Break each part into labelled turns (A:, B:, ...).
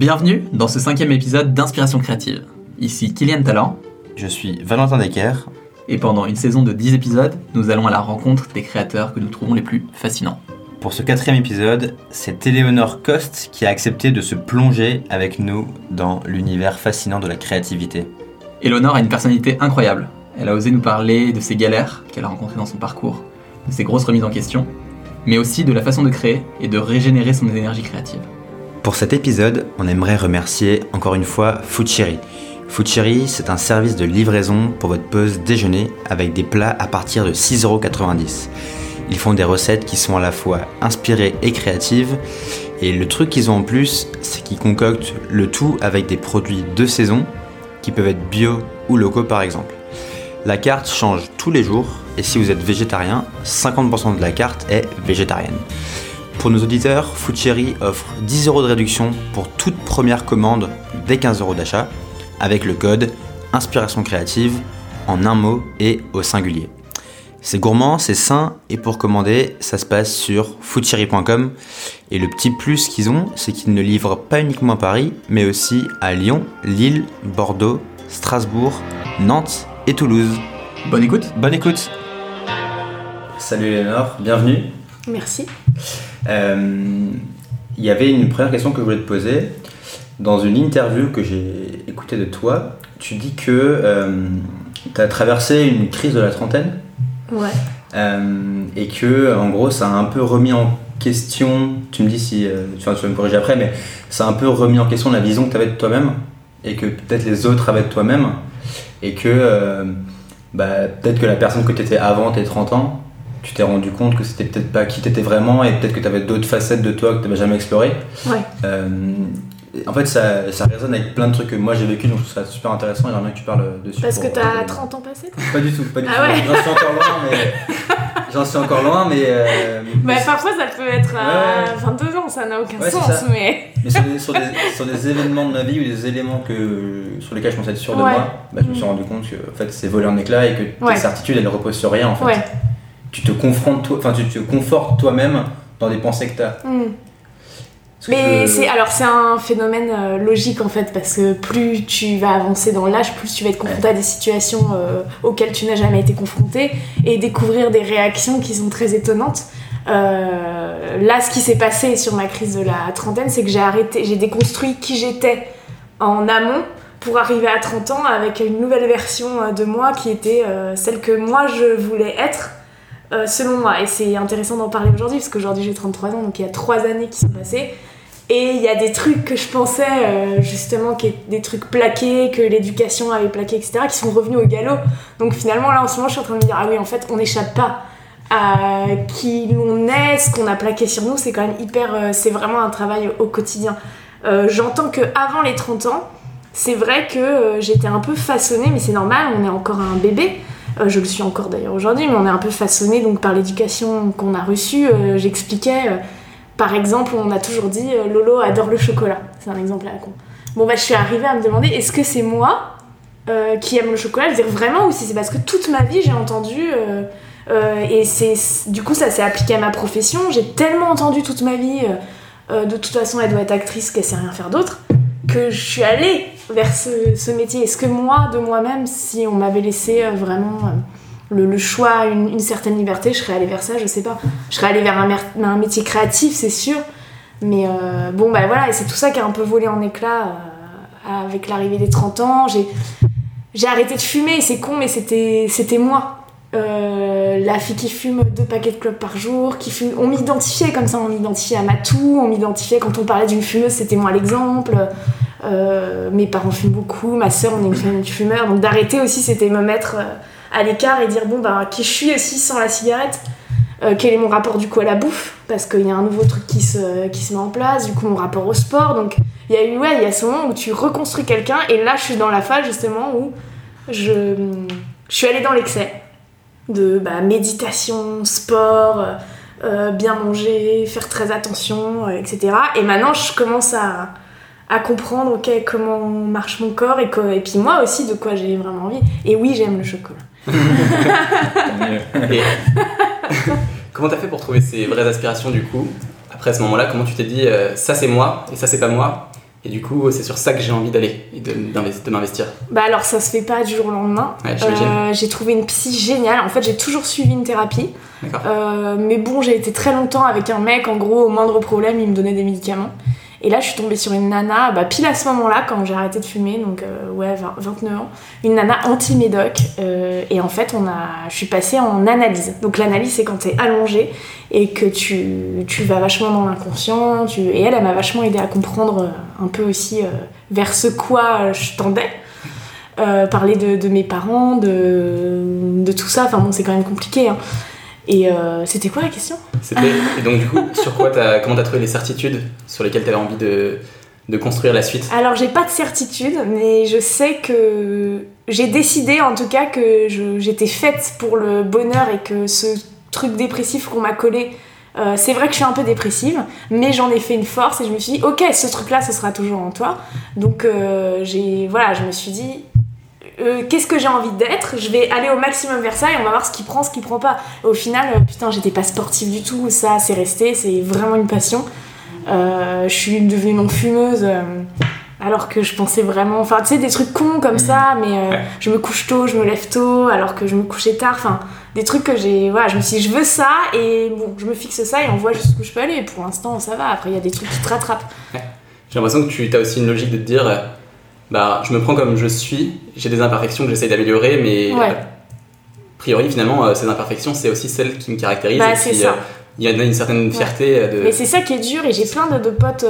A: Bienvenue dans ce cinquième épisode d'Inspiration créative. Ici Kylian Talent.
B: Je suis Valentin Decker.
A: Et pendant une saison de 10 épisodes, nous allons à la rencontre des créateurs que nous trouvons les plus fascinants.
B: Pour ce quatrième épisode, c'est Éléonore Coste qui a accepté de se plonger avec nous dans l'univers fascinant de la créativité.
A: Éléonore a une personnalité incroyable. Elle a osé nous parler de ses galères qu'elle a rencontrées dans son parcours, de ses grosses remises en question, mais aussi de la façon de créer et de régénérer son énergie créative.
B: Pour cet épisode, on aimerait remercier encore une fois Foodcherry. Foodcherry, c'est un service de livraison pour votre pause déjeuner avec des plats à partir de 6,90€. Ils font des recettes qui sont à la fois inspirées et créatives. Et le truc qu'ils ont en plus, c'est qu'ils concoctent le tout avec des produits de saison qui peuvent être bio ou locaux par exemple. La carte change tous les jours et si vous êtes végétarien, 50% de la carte est végétarienne. Pour nos auditeurs, Foodcherry offre 10 euros de réduction pour toute première commande dès 15 euros d'achat avec le code Inspiration créative en un mot et au singulier. C'est gourmand, c'est sain et pour commander, ça se passe sur foodcherry.com. Et le petit plus qu'ils ont, c'est qu'ils ne livrent pas uniquement à Paris, mais aussi à Lyon, Lille, Bordeaux, Strasbourg, Nantes et Toulouse.
A: Bonne écoute
B: Bonne écoute Salut Léonore, bienvenue.
C: Merci.
B: Euh, Il y avait une première question que je voulais te poser. Dans une interview que j'ai écoutée de toi, tu dis que tu as traversé une crise de la trentaine
C: Ouais.
B: euh, et que en gros ça a un peu remis en question, tu me dis si euh, tu, vas- me corriger après, mais ça a un peu remis en question la vision que tu avais de toi-même et que peut-être les autres avaient de toi-même et que euh, bah, peut-être que la personne que tu étais avant tes 30 ans, tu t'es rendu compte que c'était peut-être pas qui t'étais vraiment et peut-être que tu avais d'autres facettes de toi que tu n'avais jamais explorées.
C: Ouais.
B: Euh, en fait, ça, ça résonne avec plein de trucs que moi j'ai vécu, donc je trouve ça super intéressant. J'aimerais bien que tu parles dessus.
C: Parce que t'as 30 ans passés toi
B: Pas du tout, pas du
C: Ah
B: tout.
C: ouais.
B: J'en suis encore loin, mais. J'en suis encore loin, mais. euh,
C: Bah
B: mais-
C: parfois ça peut être à
B: Ouais.
C: 22 ans, ça n'a aucun
B: Ouais,
C: sens, mais...
B: Mais sur des, sur, des, sur des événements de ma vie ou des éléments que, sur lesquels je pensais être sûr de moi, bah, je me suis
C: Mm.
B: rendu compte que en fait, c'est volé en éclats et que certitudes elles ne reposent sur rien en fait. Tu te confrontes, toi, enfin tu te confortes toi-même dans des pensées que tu as.
C: Mais c'est alors c'est un phénomène euh, logique en fait parce que plus tu vas avancer dans l'âge, plus tu vas être confronté à des situations euh, auxquelles tu n'as jamais été confronté et découvrir des réactions qui sont très étonnantes. Euh, là, ce qui s'est passé sur ma crise de la trentaine, c'est que j'ai arrêté, j'ai déconstruit qui j'étais en amont pour arriver à 30 ans avec une nouvelle version de moi qui était euh, celle que moi je voulais être euh, selon moi. Et c'est intéressant d'en parler aujourd'hui parce qu'aujourd'hui j'ai 33 ans, donc il y a 3 années qui sont passées. Et il y a des trucs que je pensais euh, justement, des trucs plaqués, que l'éducation avait plaqué, etc., qui sont revenus au galop. Donc finalement là en ce moment je suis en train de me dire, ah oui en fait on n'échappe pas à qui l'on est, ce qu'on a plaqué sur nous, c'est quand même hyper... euh, c'est vraiment un travail au quotidien. J'entends que avant les 30 ans, c'est vrai que j'étais un peu façonnée, mais c'est normal, on est encore un bébé. Euh, je le suis encore d'ailleurs aujourd'hui, mais on est un peu façonné donc par l'éducation qu'on a reçue. Euh, J'expliquais, euh, par exemple, on a toujours dit euh, Lolo adore le chocolat. C'est un exemple à la con. Bon bah je suis arrivée à me demander est-ce que c'est moi qui aime le chocolat, je veux dire vraiment, ou si c'est parce que toute ma vie j'ai entendu euh, et c'est du coup ça s'est appliqué à ma profession. J'ai tellement entendu toute ma vie. euh, de toute façon, elle doit être actrice, qu'elle sait rien faire d'autre que je suis allée vers ce, métier. Est-ce que moi, de moi-même, si on m'avait laissé euh, vraiment euh, le, choix, une, certaine liberté, je serais allée vers ça, je sais pas. Je serais allée vers un, métier créatif, c'est sûr. Mais euh, bon, bah voilà, et c'est tout ça qui a un peu volé en éclats euh, avec l'arrivée des 30 ans. J'ai, arrêté de fumer, c'est con, mais c'était moi. Euh, la fille qui fume deux paquets de clopes par jour, qui fume. On m'identifiait comme ça, on m'identifiait à Matou, on m'identifiait quand on parlait d'une fumeuse, c'était moi l'exemple. Euh, mes parents fument beaucoup, ma soeur, on est une famille de donc d'arrêter aussi, c'était me mettre euh, à l'écart et dire bon, bah, qui je suis aussi sans la cigarette, quel est mon rapport du coup à la bouffe, parce qu'il y a un nouveau truc qui se, qui se met en place, du coup, mon rapport au sport, donc il y a eu, ouais, il y a ce moment où tu reconstruis quelqu'un, et là, je suis dans la phase justement où je, je suis allée dans l'excès de bah, méditation, sport, euh, euh, bien manger, faire très attention, euh, etc. Et maintenant, je commence à, comprendre ok, comment marche mon corps et, puis moi aussi de quoi j'ai vraiment envie. Et oui, j'aime le chocolat.
A: Comment t'as fait pour trouver ces vraies aspirations du coup Après ce moment-là, comment tu t'es dit ça c'est moi et ça c'est pas moi? Et du coup, c'est sur ça que j'ai envie d'aller et de, de m'investir.
C: Bah alors, ça se fait pas du jour au lendemain.
A: Euh,
C: j'ai trouvé une psy géniale. En fait, j'ai toujours suivi une thérapie. Euh, mais bon, j'ai été très longtemps avec un mec. En gros, au moindre problème, il me donnait des médicaments. Et là, je suis tombée sur une nana, bah, pile à ce moment-là, quand j'ai arrêté de fumer, donc euh, ouais, 29 ans, une nana anti-médoc. Euh, et en fait, on a, je suis passée en analyse. Donc l'analyse, c'est quand t'es allongé et que tu, tu vas vachement dans l'inconscient. Et elle, elle m'a vachement aidé à comprendre euh, un peu aussi vers ce quoi je tendais. parler de, de, mes parents, de, de tout ça. Enfin bon, c'est quand même compliqué. Hein. Et euh, c'était quoi la question?
A: Et donc, du coup, sur quoi as, comment t'as trouvé les certitudes sur lesquelles t'avais envie de, de construire la suite?
C: Alors, j'ai pas de certitude, mais je sais que j'ai décidé en tout cas que j'étais faite pour le bonheur et que ce truc dépressif qu'on m'a collé. Euh, c'est vrai que je suis un peu dépressive, mais j'en ai fait une force et je me suis dit, ok, ce truc-là, ce sera toujours en toi. Donc, euh, j'ai, voilà, je me suis dit, euh, qu'est-ce que j'ai envie d'être, je vais aller au maximum vers ça et on va voir ce qui prend, ce qui prend pas. Au final, euh, putain, j'étais pas sportive du tout, ça c'est resté, c'est vraiment une passion. Euh, je suis devenue non fumeuse. alors que je pensais vraiment, enfin tu sais des trucs cons comme ça, mmh. mais je me couche tôt, je me lève tôt, alors que je me couchais tard, enfin des trucs que j'ai, voilà, je me suis dit je veux ça et bon, je me fixe ça et on voit jusqu'où je peux aller. pour l'instant ça va, après il y a des trucs qui te rattrapent.
A: J'ai l'impression que tu as aussi une logique de te dire bah, je me prends comme je suis, j'ai des imperfections que j'essaye d'améliorer, mais a priori, finalement, euh, ces imperfections, c'est aussi celles qui me caractérisent.
C: Bah. Euh,
A: il y a une certaine fierté. Euh, de...
C: Mais c'est ça qui est dur, et j'ai plein de, de potes,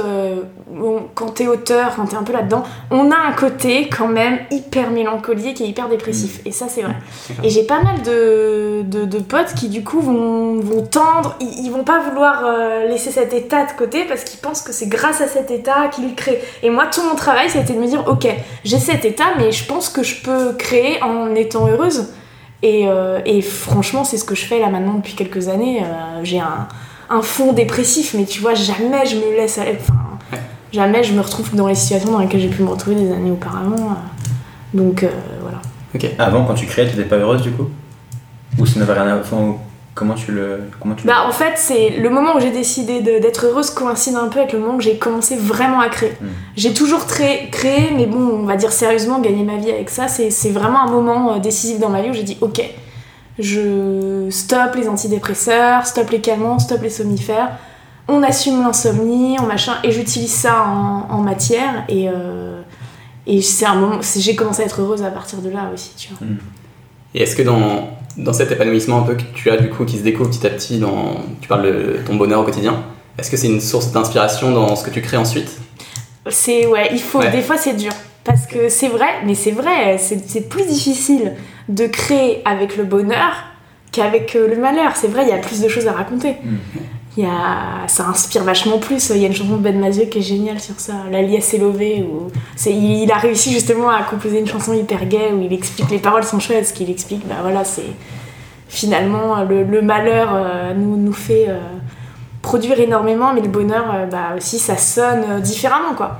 C: quand t'es auteur, quand t'es un peu là-dedans, on a un côté quand même hyper mélancolique et hyper dépressif, mm. et ça c'est vrai. Et j'ai pas mal de, de, de, potes qui du coup vont, vont tendre, ils, vont pas vouloir laisser cet état de côté parce qu'ils pensent que c'est grâce à cet état qu'ils créent. Et moi, tout mon travail, ça a été de me dire, ok, j'ai cet état, mais je pense que je peux créer en étant heureuse. Euh, et, franchement, c'est ce que je fais là maintenant depuis quelques années. Euh, j'ai un, un, fond dépressif, mais tu vois, jamais je me laisse aller. Enfin, jamais je me retrouve dans les situations dans lesquelles j'ai pu me retrouver des années auparavant. Euh. donc voilà.
D: Ok. Avant, quand tu créais, tu n'étais pas heureuse du coup? Ou ça n'avait rien à voir Comment tu le. Comment tu
C: bah, en fait, c'est le moment où j'ai décidé d'être heureuse coïncide un peu avec le moment où j'ai commencé vraiment à créer. Hmm. J'ai toujours créé, mais bon, on va dire sérieusement, gagner ma vie avec ça, c'est vraiment un moment euh, décisif dans ma vie où j'ai dit ok, je stop les antidépresseurs, stop les calmants, stop les somnifères, on assume l'insomnie, on machin, et j'utilise ça en, matière, et, euh, et c'est un moment. J'ai commencé à être heureuse à partir de là aussi, tu vois.
A: Hmm. Et est-ce que dans dans cet épanouissement un peu que tu as du coup qui se découvre petit à petit dans tu parles de ton bonheur au quotidien. Est-ce que c'est une source d'inspiration dans ce que tu crées ensuite?
C: C'est ouais il faut des fois c'est dur. Parce que c'est vrai mais c'est vrai c'est plus difficile de créer avec le bonheur qu'avec euh, le malheur. C'est vrai il y a plus de choses à raconter. Mmh. Il y a, ça inspire vachement plus. Il y a une chanson de Ben Mazieu qui est géniale sur ça. La liesse est levée où c'est, il, a réussi justement à composer une chanson hyper gay où il explique les paroles sont chouettes. Ce qu'il explique bah voilà c'est finalement le, malheur euh, nous, nous fait euh, produire énormément, mais le bonheur, euh, bah, aussi, ça sonne différemment, quoi.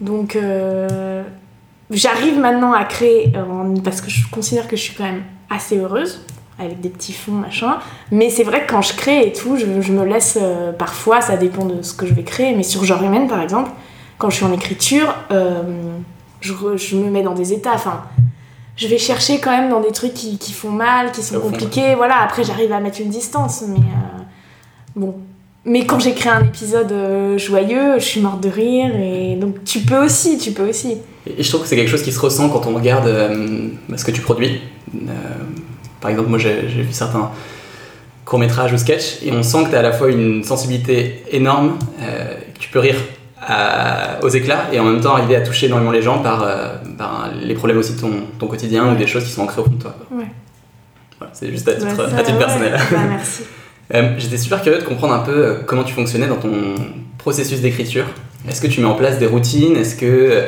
C: Donc, j'arrive maintenant à créer, parce que je considère que je suis quand même assez heureuse, avec des petits fonds, machin. Mais c'est vrai que quand je crée et tout, je, me laisse, parfois, ça dépend de ce que je vais créer, mais sur genre humaine, par exemple, quand je suis en écriture, je, je, me mets dans des états, enfin je vais chercher quand même dans des trucs qui, qui font mal, qui sont compliqués. Voilà, après j'arrive à mettre une distance, mais euh, bon. Mais quand j'écris un épisode euh, joyeux, je suis morte de rire et donc tu peux aussi, tu peux aussi.
A: Et je trouve que c'est quelque chose qui se ressent quand on regarde euh, ce que tu produis. Par exemple, moi j'ai vu certains courts métrages ou sketchs et on sent que tu as à la fois une sensibilité énorme, que tu peux rire aux éclats et en même temps arriver à toucher énormément les gens par, euh, les problèmes aussi de ton, ton quotidien ou des choses qui sont ancrées au fond de toi.
C: Ouais.
A: Voilà, c'est juste à titre, personnel.
C: Bah, merci.
A: Euh, j'étais super curieux de comprendre un peu euh, comment tu fonctionnais dans ton processus d'écriture. Est-ce que tu mets en place des routines? Est-ce que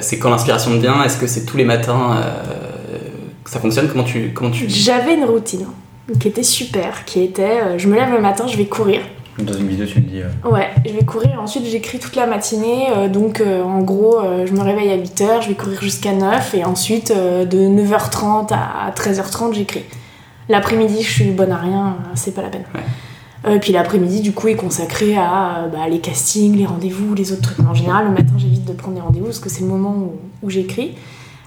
A: c'est quand l'inspiration te vient? Est-ce que c'est tous les matins ça fonctionne? Comment tu, comment tu...
C: J'avais une routine qui était super, qui était je me lève le matin, je vais courir.
D: Dans une vidéo, tu me dis.
C: Euh. Ouais, je vais courir. Ensuite, j'écris toute la matinée. Euh, donc, euh, en gros, je me réveille à 8h, je vais courir jusqu'à 9 et ensuite, de 9h30 à 13h30, j'écris. L'après-midi, je suis bonne à rien, c'est pas la peine. Euh, puis l'après-midi, du coup, est consacré à bah, les castings, les rendez-vous, les autres trucs. En général, le matin, j'évite de prendre des rendez-vous parce que c'est le moment où, où j'écris.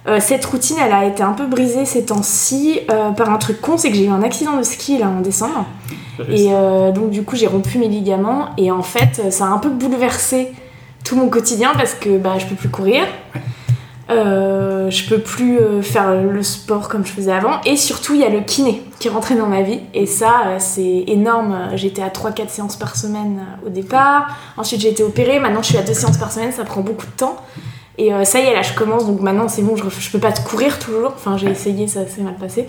C: Euh, cette routine, elle a été un peu brisée ces temps-ci euh, par un truc con, c'est que j'ai eu un accident de ski là en décembre. Et euh, donc du coup, j'ai rompu mes ligaments. Et en fait, ça a un peu bouleversé tout mon quotidien parce que bah, je peux plus courir. Je peux plus faire le sport comme je faisais avant. Et surtout il y a le kiné qui est rentré dans ma vie. Et ça c'est énorme. J'étais à 3-4 séances par semaine au départ. Ensuite j'ai été opérée. Maintenant je suis à 2 séances par semaine. Ça prend beaucoup de temps et euh, ça y est là je commence donc maintenant c'est bon je, je peux pas te courir toujours enfin j'ai essayé ça s'est mal passé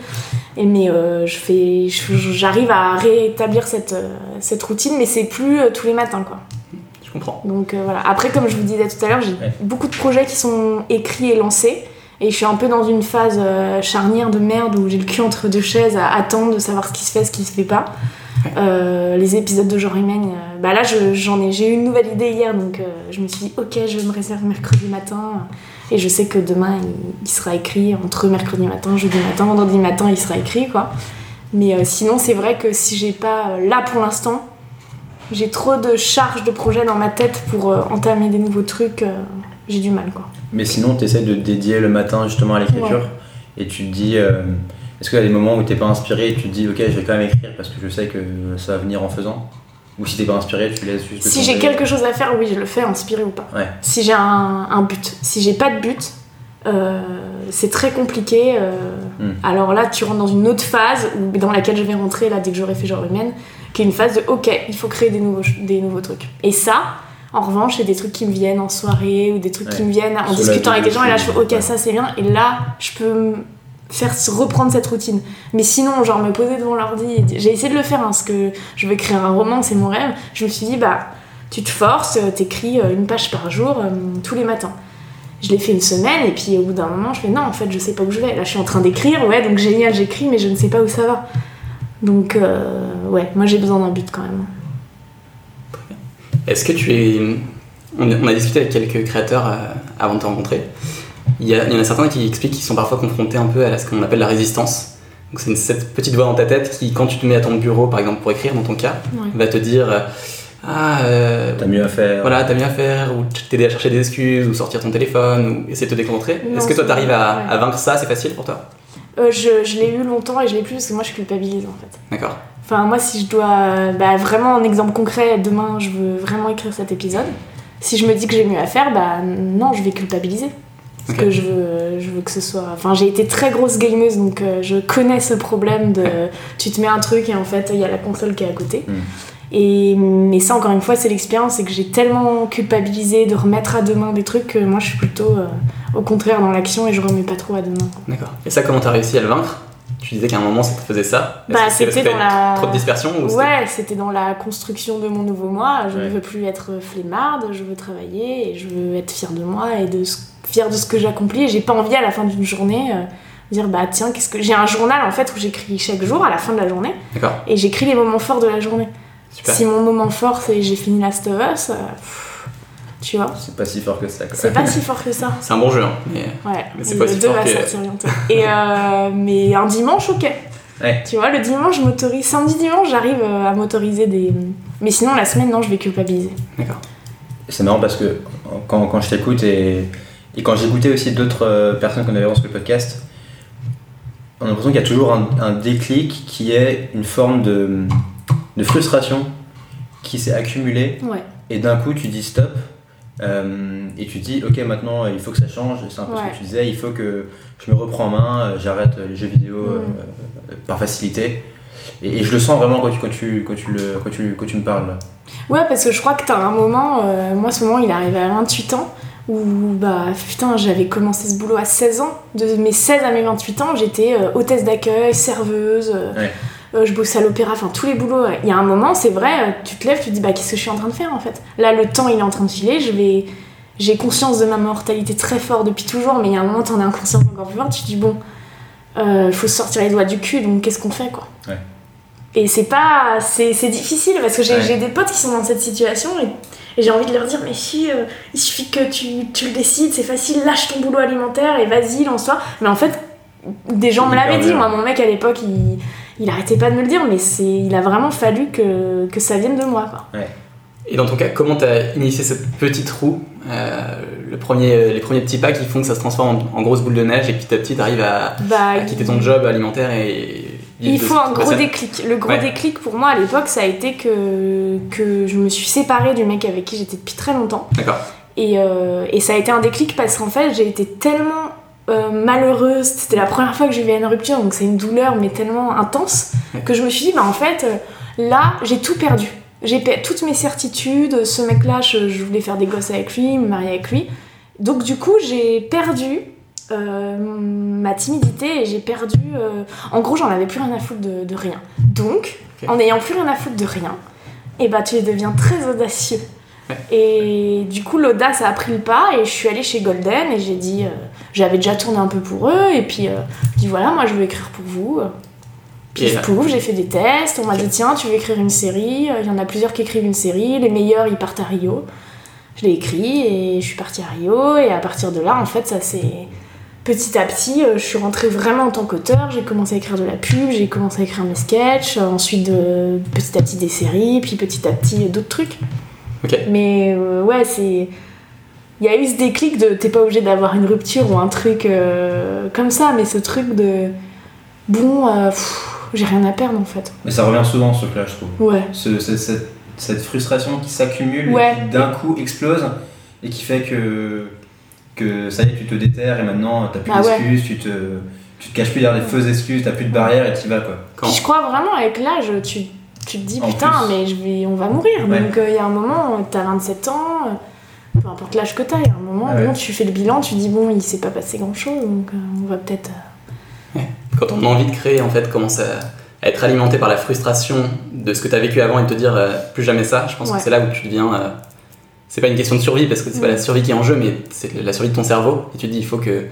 C: et mais euh, je fais j'arrive à réétablir cette, euh, cette routine mais c'est plus tous les matins quoi
A: Je comprends.
C: donc voilà. Après, comme je vous disais tout à l'heure, j'ai
B: Ouais.
C: beaucoup de projets qui sont écrits et lancés. Et je suis un peu dans une phase charnière de merde où j'ai le cul entre deux chaises à attendre de savoir ce qui se fait, ce qui se fait pas. Euh, les épisodes de Genre Humaine, euh, bah là je- j'en ai, j'ai eu une nouvelle idée hier donc euh, je me suis dit ok je me réserve mercredi matin et je sais que demain il, il sera écrit entre mercredi matin, jeudi matin, vendredi matin il sera écrit quoi. Mais sinon c'est vrai que si j'ai pas là pour l'instant j'ai trop de charges de projets dans ma tête pour entamer des nouveaux trucs. j'ai du mal, quoi.
B: Mais sinon, tu essaies de te dédier le matin justement à l'écriture et tu te dis est-ce qu'il y a des moments où t'es pas inspiré et tu te dis ok, je vais quand même écrire parce que je sais que ça va venir en faisant? Ou si t'es pas inspiré, tu laisses juste.
C: Si j'ai quelque chose à faire, oui, je le fais, inspiré ou pas.
B: Ouais.
C: Si j'ai un, un but. Si j'ai pas de but, euh, c'est très compliqué. euh,
B: Hmm.
C: Alors là, tu rentres dans une autre phase où- dans laquelle je vais rentrer là dès que j'aurai fait genre humaine, qui est une phase de ok, il faut créer des nouveaux, des nouveaux trucs. Et ça, en revanche, c'est des trucs qui me viennent en soirée ou des trucs qui me viennent en discutant avec des gens et là je fais ok, ça c'est bien. Et là, je peux me faire reprendre cette routine. Mais sinon, genre me poser devant l'ordi, j'ai essayé de le faire hein, parce que je veux écrire un roman, c'est mon rêve. Je me suis dit, bah, tu te forces, euh, t'écris euh, une page par jour euh, tous les matins. Je l'ai fait une semaine et puis au bout d'un moment, je fais non, en fait, je sais pas où je vais. Là, je suis en train d'écrire, ouais, donc génial, j'écris, mais je ne sais pas où ça va. Donc, ouais, moi j'ai besoin d'un but quand même.
A: Est-ce que tu es. On a discuté avec quelques créateurs avant de te rencontrer. Il y, a- il y en a certains qui expliquent qu'ils sont parfois confrontés un peu à ce qu'on appelle la résistance. Donc c'est cette petite voix dans ta tête qui, quand tu te mets à ton bureau, par exemple pour écrire dans ton cas,
C: Ouais.
A: va te dire euh, Ah, euh,
B: T'as mieux à faire.
A: voilà, t'as bien à faire, ou t'aider à chercher des excuses, ou sortir ton téléphone, ou essayer de te déconcentrer. Est-ce que toi t'arrives à,
C: ouais.
A: à vaincre ça? C'est facile pour toi?
C: Euh, je je l'ai eu longtemps et je l'ai plus parce que moi je culpabilise en fait.
A: D'accord.
C: Enfin, moi, si je dois. Bah, vraiment, un exemple concret, demain, je veux vraiment écrire cet épisode. Si je me dis que j'ai mieux à faire, bah non, je vais culpabiliser. Parce que je veux, je veux que ce soit. Enfin, j'ai été très grosse gameuse, donc euh, je connais ce problème de. Tu te mets un truc et en fait, il y a la console qui est à côté.
B: Mm.
C: Et, mais ça, encore une fois, c'est l'expérience, c'est que j'ai tellement culpabilisé de remettre à demain des trucs que moi, je suis plutôt euh, au contraire dans l'action et je remets pas trop à demain.
A: D'accord. Et ça, comment t'as réussi à le vaincre? Tu disais qu'à un moment ça te faisait ça.
C: Bah, c'était dans la-
A: Trop de dispersion ou
C: Ouais, c'était dans la construction de mon nouveau moi. Je
B: Ouais.
C: ne veux plus être flemmarde, je veux travailler et je veux être fière de moi et de ce- fière de ce que j'accomplis. J'ai pas envie à la fin d'une journée euh, dire bah tiens qu'est-ce que j'ai un journal en fait où j'écris chaque jour à la fin de la journée
A: D'accord.
C: et j'écris les moments forts de la journée.
A: Super.
C: Si mon moment fort c'est j'ai fini Last of Us, euh, pff, tu vois,
B: C'est pas si fort que ça.
C: C'est pas si fort que ça.
A: C'est un bon jeu, hein, mais
C: Ouais,
A: Mais c'est pas si
C: 2
A: fort
C: va
A: que-
C: sortir bientôt. Et euh, mais un dimanche, ok.
B: Ouais.
C: Tu vois, le dimanche, je m'autorise. Samedi, dimanche, j'arrive euh, à m'autoriser des. Mais sinon, la semaine, non, je vais culpabiliser.
A: d'accord.
B: C'est marrant parce que quand, quand je t'écoute et, et quand j'écoutais aussi d'autres euh, personnes qu'on avait sur le podcast, on a l'impression qu'il y a toujours un, un déclic qui est une forme de, de frustration qui s'est accumulée
C: Ouais.
B: et d'un coup tu dis stop euh, et tu dis ok maintenant il faut que ça change, c'est un peu ce que tu disais, il faut que je me reprends en main, euh, j'arrête les jeux vidéo
C: Mm.
B: euh, par facilité. Et, et je le sens vraiment quand tu, quand tu, quand tu, le, quand tu, quand tu me parles.
C: Ouais, parce que je crois que t'as un moment. euh, moi, ce moment, il est arrivé à 28 ans. Où, bah, putain, j'avais commencé ce boulot à 16 ans. De mes 16 à mes 28 ans, j'étais hôtesse d'accueil, serveuse.
B: Ouais.
C: Euh, je bossais à l'opéra, enfin tous les boulots. Il y a un moment, c'est vrai, euh, tu te lèves, tu te dis, bah, qu'est-ce que je suis en train de faire en fait? Là, le temps, il est en train de filer, je vais. J'ai conscience de ma mortalité très fort depuis toujours, mais il y a un moment, t'en as conscience encore plus fort, tu te dis, bon, il faut se sortir les doigts du cul, donc qu'est-ce qu'on fait quoi?
B: Ouais.
C: Et c'est pas. C'est difficile parce que j'ai
B: Ouais.
C: des potes qui sont dans cette situation et, et j'ai envie de leur dire, mais si, euh, il suffit que tu, tu le décides, c'est facile, lâche ton boulot alimentaire et vas-y, lance-toi. Mais en fait, des gens me l'avaient dit. Moi, mon mec à l'époque, il, il arrêtait pas de me le dire, mais c'est, il a vraiment fallu que, que ça vienne de moi. Quoi.
A: Et dans ton cas, comment tu as initié cette petite roue euh, le premier, Les premiers petits pas qui font que ça se transforme en, grosse boule de neige et que petit à petit tu arrives à,
C: Bah,
A: quitter ton job alimentaire et.
C: Il faut un gros déclic. Le gros
A: Ouais.
C: déclic pour moi à l'époque, ça a été que, que je me suis séparée du mec avec qui j'étais depuis très longtemps.
A: D'accord.
C: Et, euh, et ça a été un déclic parce qu'en fait, j'ai été tellement euh, malheureuse. C'était la première fois que je vivais une rupture, donc c'est une douleur, mais tellement intense, que je me suis dit, bah en fait, euh, là, j'ai tout perdu. J'ai pe- toutes mes certitudes. Ce mec-là, je, je voulais faire des gosses avec lui, me marier avec lui. Donc, du coup, j'ai perdu euh, ma timidité et j'ai perdu. euh, En gros, j'en avais plus rien à foutre de, de rien. Donc, en n'ayant plus rien à foutre de rien, et bah, tu deviens très audacieux. Et du coup, l'audace a pris le pas et je suis allée chez Golden et j'ai dit, euh, j'avais déjà tourné un peu pour eux et puis euh, je dis voilà, moi je veux écrire pour vous. Puis pouf, j'ai fait des tests, on m'a dit tiens, tu veux écrire une série, il y en a plusieurs qui écrivent une série, les meilleurs ils partent à Rio. Je l'ai écrit et je suis partie à Rio et à partir de là, en fait, ça s'est petit à petit, euh, je suis rentrée vraiment en tant qu'auteur, j'ai commencé à écrire de la pub, j'ai commencé à écrire mes sketchs, euh, ensuite de, petit à petit des séries, puis petit à petit euh, d'autres trucs.
A: Ok.
C: Mais euh, ouais, c'est. Il y a eu ce déclic de t'es pas obligé d'avoir une rupture ou un truc euh, comme ça, mais ce truc de. Bon, euh, j'ai rien à perdre en fait.
B: Mais ça revient souvent ce truc-là, je trouve.
C: Ouais.
B: Ce- ce- cette, cette frustration qui s'accumule
C: Ouais.
B: qui d'un coup explose et qui fait que, que ça y est, tu te déterres et maintenant t'as plus
C: Ah ouais.
B: d'excuses, tu, te, tu te caches plus derrière des fausses excuses, t'as plus de barrières et t'y vas quoi.
A: Quand
C: Puis je crois vraiment avec l'âge, tu, tu te dis
B: En
C: putain,
B: plus.
C: mais je vais, on va mourir.
B: Ouais.
C: Donc euh, il y a un moment, t'as 27 ans, euh, peu importe l'âge que t'as, il y a un moment,
B: Ah ouais.
C: bon, tu fais le bilan, tu dis bon, il s'est pas passé grand chose, donc euh, on va peut-être. euh,
A: quand ton envie de créer en fait commence à, à être alimentée par la frustration de ce que tu as vécu avant et de te dire euh, plus jamais ça, je pense
C: Ouais.
A: que c'est là où tu deviens. euh, c'est pas une question de survie parce que c'est pas
C: Mm.
A: la survie qui est en jeu, mais c'est la survie de ton cerveau. Et tu te dis il faut que,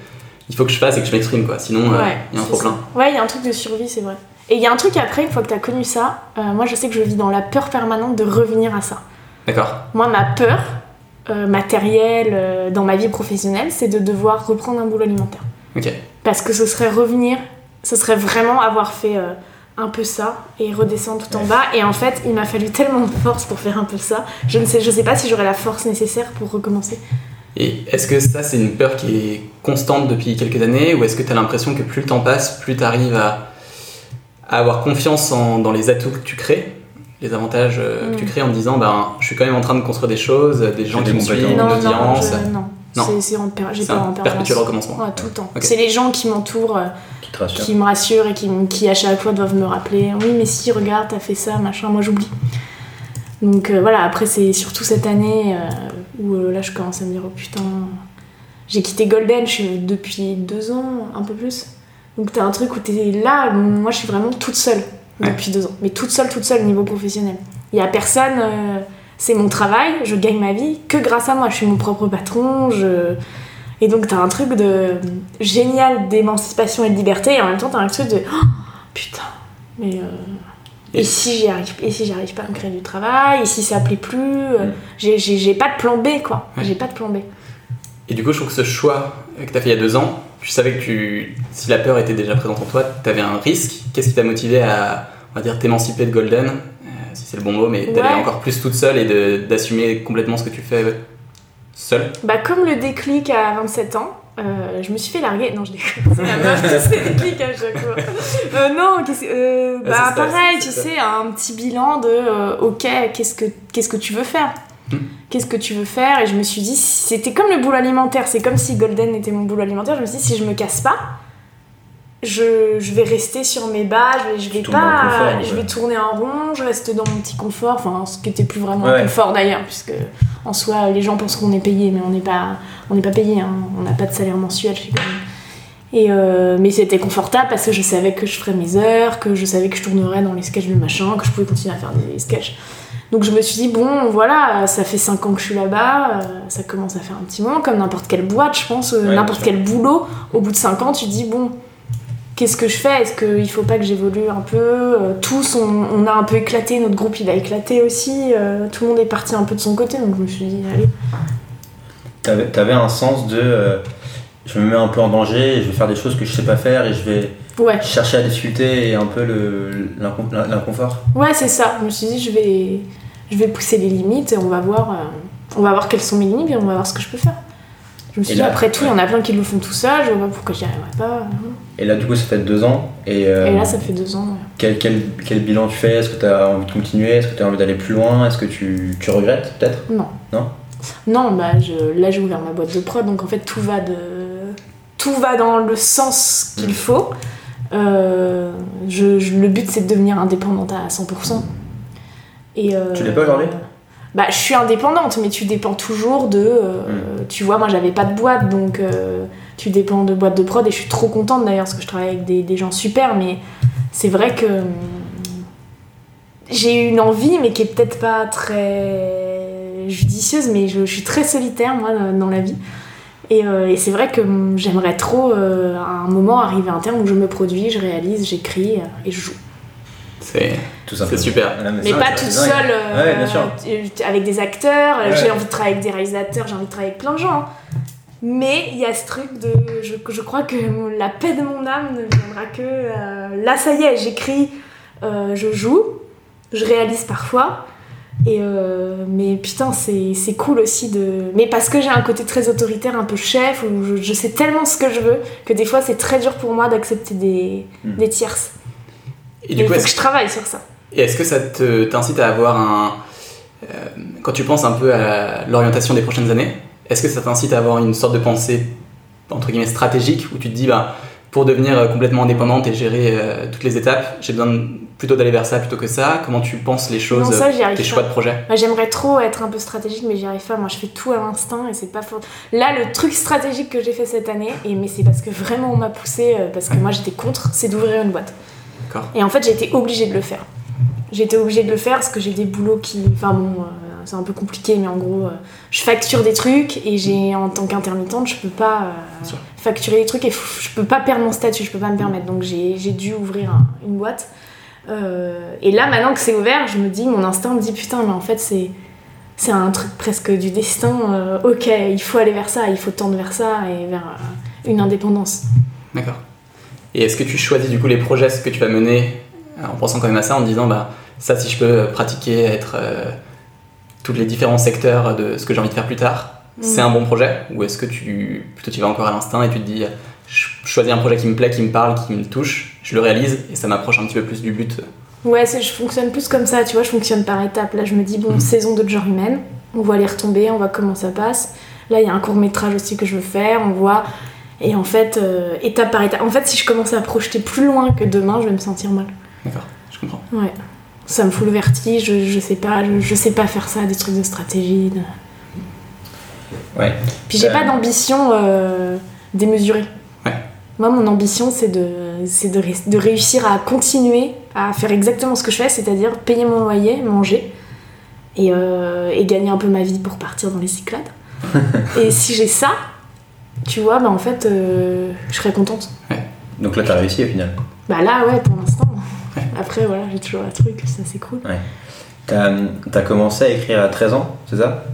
A: il faut que je fasse et que je m'exprime quoi. Sinon
C: Ouais,
A: il y a un trop plein.
C: Ouais, il y a un truc de survie, c'est vrai. Et il y a un truc après, une fois que t'as connu ça, euh, moi je sais que je vis dans la peur permanente de revenir à ça.
A: D'accord.
C: Moi, ma peur euh, matérielle euh, dans ma vie professionnelle, c'est de devoir reprendre un boulot alimentaire. Parce que ce serait revenir, ce serait vraiment avoir fait euh, un peu ça et redescendre tout en bas. Et en fait, il m'a fallu tellement de force pour faire un peu ça. Je ne sais, je sais pas si j'aurais la force nécessaire pour recommencer.
A: Et est-ce que ça c'est une peur qui est constante depuis quelques années ou est-ce que tu as l'impression que plus le temps passe, plus tu arrives à, à avoir confiance en- dans les atouts que tu crées? Les avantages euh,
C: Mm.
A: que tu crées en te disant ben je suis quand même en train de construire des choses, des gens
B: des
A: qui me suivent, une
C: non, non,
A: audience.
C: je- non.
A: Non.
C: C'est- en per-
A: perpétuel recommencement.
C: Ouais, tout le temps.
A: Ok.
C: C'est les gens qui m'entourent, euh,
B: Qui
C: me rassurent et qui, qui à chaque fois doivent me rappeler oui mais si regarde t'as fait ça machin moi j'oublie donc euh, voilà après c'est surtout cette année euh, où euh, là je commence à me dire oh putain j'ai quitté Golden je suis depuis deux ans un peu plus donc t'as un truc où t'es là moi je suis vraiment toute seule
A: Ouais.
C: depuis deux ans mais toute seule toute seule au niveau professionnel il y a personne euh, c'est mon travail je gagne ma vie que grâce à moi je suis mon propre patron je et donc t'as un truc de génial d'émancipation et de liberté et en même temps t'as un truc de Oh, putain mais euh, et si j'y arrive et si j'arrive pas à me créer du travail et si ça plaît plus euh,
B: Mm.
C: j'ai- pas de plan B quoi
A: Ouais.
C: j'ai pas de plan B
A: Et du coup, je trouve que ce choix que tu as fait il y a deux ans, tu savais que tu, si la peur était déjà présente en toi, tu avais un risque. Qu'est-ce qui t'a motivé à, on va dire, t'émanciper de Golden, euh, si c'est le bon mot, mais d'aller encore plus toute seule et d'assumer complètement ce que tu fais seule?
C: Bah comme le déclic à 27 ans euh, je me suis fait larguer. Non je déconne. C'est la déclic à chaque fois. Euh, non euh,
A: Ah,
C: bah
A: ça,
C: pareil tu
A: ça.
C: sais un petit bilan de ok qu'est-ce que qu'est-ce que tu veux faire? Qu'est-ce que tu veux faire? Et je me suis dit c'était comme le boulot alimentaire c'est comme si Golden était mon boulot alimentaire je me suis dit si je me casse pas je, je vais rester sur mes bas je vais, je vais pas
B: confort,
C: je vais tourner en rond je reste dans mon petit confort enfin ce qui était plus vraiment
B: Ouais.
C: un confort d'ailleurs puisque en soi les gens pensent qu'on est payé mais on n'est pas on n'est pas payé hein. on n'a pas de salaire mensuel chez Golden et euh, mais c'était confortable parce que je savais que je ferais mes heures, que je savais que je tournerais dans les sketchs de machin, que je pouvais continuer à faire des sketchs. Donc je me suis dit, bon, voilà, ça fait 5 ans que je suis là-bas, euh, ça commence à faire un petit moment, comme n'importe quelle boîte, je pense, euh,
B: Ouais,
C: n'importe quel boulot. Au bout de 5 ans, tu dis, bon, qu'est-ce que je fais? Est-ce qu'il faut pas que j'évolue un peu? Euh, Tous, on, on a un peu éclaté, notre groupe il a éclaté aussi, tout le monde est parti un peu de son côté, donc je me suis dit, allez.
B: T'avais, t'avais un sens de. euh, je me mets un peu en danger, je vais faire des choses que je sais pas faire et je vais,
C: Ouais.
B: chercher la difficulté et un peu l'inconfort.
C: Ouais, c'est ça. Je me suis dit, je vais, je vais pousser les limites et on va voir, euh, on va voir quelles sont mes limites et on va voir ce que je peux faire. Je me suis
B: Et
C: dit,
B: là,
C: après tout, il y en a plein qui le font tout seul, je vois pas pourquoi j'y arriverais pas.
B: Et là, du coup, ça fait deux ans. Et, euh,
C: Et là, ça fait deux ans. ouais.
B: quel, quel, quel bilan tu fais? Est-ce que tu as envie de continuer? Est-ce que tu as envie d'aller plus loin? Est-ce que tu, tu regrettes peut-être?
C: Non.
B: Non?
C: Non, bah, je, là, j'ai ouvert ma boîte de prod, donc en fait, tout va, de, tout va dans le sens qu'il
B: Mm.
C: faut. Euh, je, je- le but, c'est de devenir indépendante à 100%. Et, euh,
B: Tu l'es pas aujourd'hui?
C: Bah, je suis indépendante, mais tu dépends toujours de. euh, Tu vois, moi, j'avais pas de boîte, donc tu dépends de boîte de prod, et je suis trop contente d'ailleurs, parce que je travaille avec des, des gens super, mais c'est vrai que. hum, J'ai une envie, mais qui est peut-être pas très judicieuse, mais je, je suis très solitaire, moi, dans la vie. Et, euh, et c'est vrai que j'aimerais trop, euh, à un moment, arriver à un terme où je me produis, je réalise, j'écris euh, et je joue.
A: C'est
B: Tout
A: c'est super.
C: Mais pas toute seule, euh,
B: Ouais, bien sûr.
C: tu- avec des acteurs, euh,
B: Ouais.
C: j'ai envie de travailler avec des réalisateurs, j'ai envie de travailler avec plein de gens. hein. Mais il y a ce truc de. Je, je crois que la paix de mon âme ne viendra que. euh, là, ça y est, j'écris, euh, je joue, je réalise parfois. Et euh, mais putain, c'est cool aussi de. Mais parce que j'ai un côté très autoritaire, un peu chef, où je, je sais tellement ce que je veux, que des fois c'est très dur pour moi d'accepter des,
B: Hmm.
C: des tierces.
A: Et
C: Et
A: du
C: il
A: coup,
C: faut que je travaille sur ça.
A: Et est-ce que ça te- t'incite à avoir un. euh, quand tu penses un peu à l'orientation des prochaines années, est-ce que ça t'incite à avoir une sorte de pensée, entre guillemets, stratégique, où tu te dis, bah, pour devenir euh, complètement indépendante et gérer euh, toutes les étapes, j'ai besoin de- plutôt d'aller vers ça plutôt que ça Comment tu penses les choses,
C: Non, ça, j'y arrive
A: tes
C: pas.
A: choix de projet?
C: J'aimerais trop être un peu stratégique, mais j'y arrive pas. Moi, je fais tout à l'instinct et c'est pas fort. Là, le truc stratégique que j'ai fait cette année, et mais c'est parce que vraiment on m'a poussé, euh, parce que moi j'étais contre, c'est d'ouvrir une boîte. Et en fait, j'ai été obligée de le faire. J'ai été obligée de le faire parce que j'ai des boulots qui. Enfin bon, euh, c'est un peu compliqué, mais en gros, euh, je facture des trucs et j'ai, en tant qu'intermittente, je peux pas euh, facturer des trucs et je peux pas perdre mon statut, je peux pas me permettre. Donc j'ai dû ouvrir un- une boîte. Euh, et là, maintenant que c'est ouvert, je me dis, mon instinct me dit putain, mais en fait, c'est. C'est un truc presque du destin. ok, il faut aller vers ça, il faut tendre vers ça et vers une indépendance.
A: D'accord. Et est-ce que tu choisis du coup les projets que tu vas mener en pensant quand même à ça, en disant, bah, ça, si je peux pratiquer, être euh, tous les différents secteurs de ce que j'ai envie de faire plus tard, c'est
C: Mm.
A: un bon projet Ou est-ce que tu plutôt tu vas encore à l'instinct et tu te dis, je choisis un projet qui me plaît, qui me parle, qui me touche, je le réalise et ça m'approche un petit peu plus du but
C: Ouais, c'est- je fonctionne plus comme ça, tu vois, je fonctionne par étapes. Là, je me dis, bon,
A: Mhm.
C: saison de genre humaine, on voit les retombées, on voit comment ça passe. Là, il y a un court métrage aussi que je veux faire, on voit. Et en fait, euh, étape par étape. En fait, si je commence à projeter plus loin que demain, je vais me sentir mal.
A: D'accord, je comprends.
C: Ouais. Ça me fout le vertige, je, je sais pas, je, je sais pas faire ça, des trucs de stratégie. de-
B: Ouais.
C: Puis j'ai
B: Euh,
C: pas d'ambition euh, démesurée.
A: Ouais.
C: Moi, mon ambition, c'est de, de, ré- de réussir à continuer à faire exactement ce que je fais, c'est-à-dire payer mon loyer, manger et, euh, et gagner un peu ma vie pour partir dans les Cyclades. et si j'ai ça, tu vois, bah en fait, euh, je serais contente.
B: Donc là, t'as réussi au final.
C: Bah là, ouais, pour l'instant. Après, voilà, j'ai toujours un truc, ça c'est cool.
B: T'as as commencé à écrire à 13 ans, c'est ça?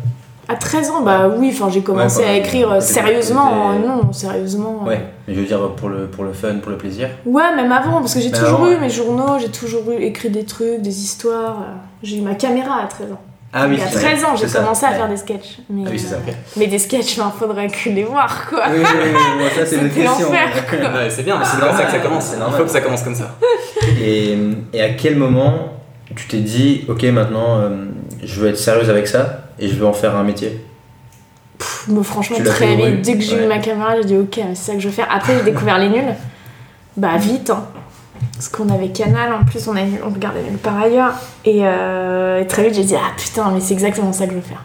C: À 13 ans, bah oui, enfin j'ai commencé
B: Ouais,
C: à écrire euh, sérieusement.
B: t'étais-
C: Non, sérieusement. euh,
B: Ouais. Mais je veux dire pour le, pour le fun, pour le plaisir?
C: Ouais, même avant, parce que j'ai toujours
B: avant,
C: eu
B: ouais.
C: mes journaux, j'ai toujours eu écrit des trucs, des histoires. euh, J'ai eu ma caméra à 13 ans.
B: Ah oui,
C: Il y a
B: c'est ça.
C: 13 ans, j'ai
B: ça.
C: commencé à
B: Ouais.
C: faire des sketchs. Mais,
B: Ah oui, c'est ça.
C: euh, mais des sketchs, il faudrait que les voir, quoi.
B: Oui, oui, oui, oui, ça c'est une
C: C'était
B: question.
A: Ouais, c'est bien, mais c'est comme ça
B: normal,
A: que ça commence.
B: c'est
A: Il
B: normal.
A: faut que ça commence comme ça.
B: Et, et à quel moment tu t'es dit, ok, maintenant euh, je veux être sérieuse avec ça et je veux en faire un métier?
C: Pff, mais franchement, très vite, dès que j'ai
B: ouais.
C: eu ma caméra, j'ai dit ok, c'est ça que je veux faire. Après, j'ai découvert les nuls. Bah, vite, hein. Parce qu'on avait Canal, en plus, on, avait, on regardait nulle par ailleurs. Et, euh, et très vite, j'ai dit ah putain, mais c'est exactement ça que je veux faire.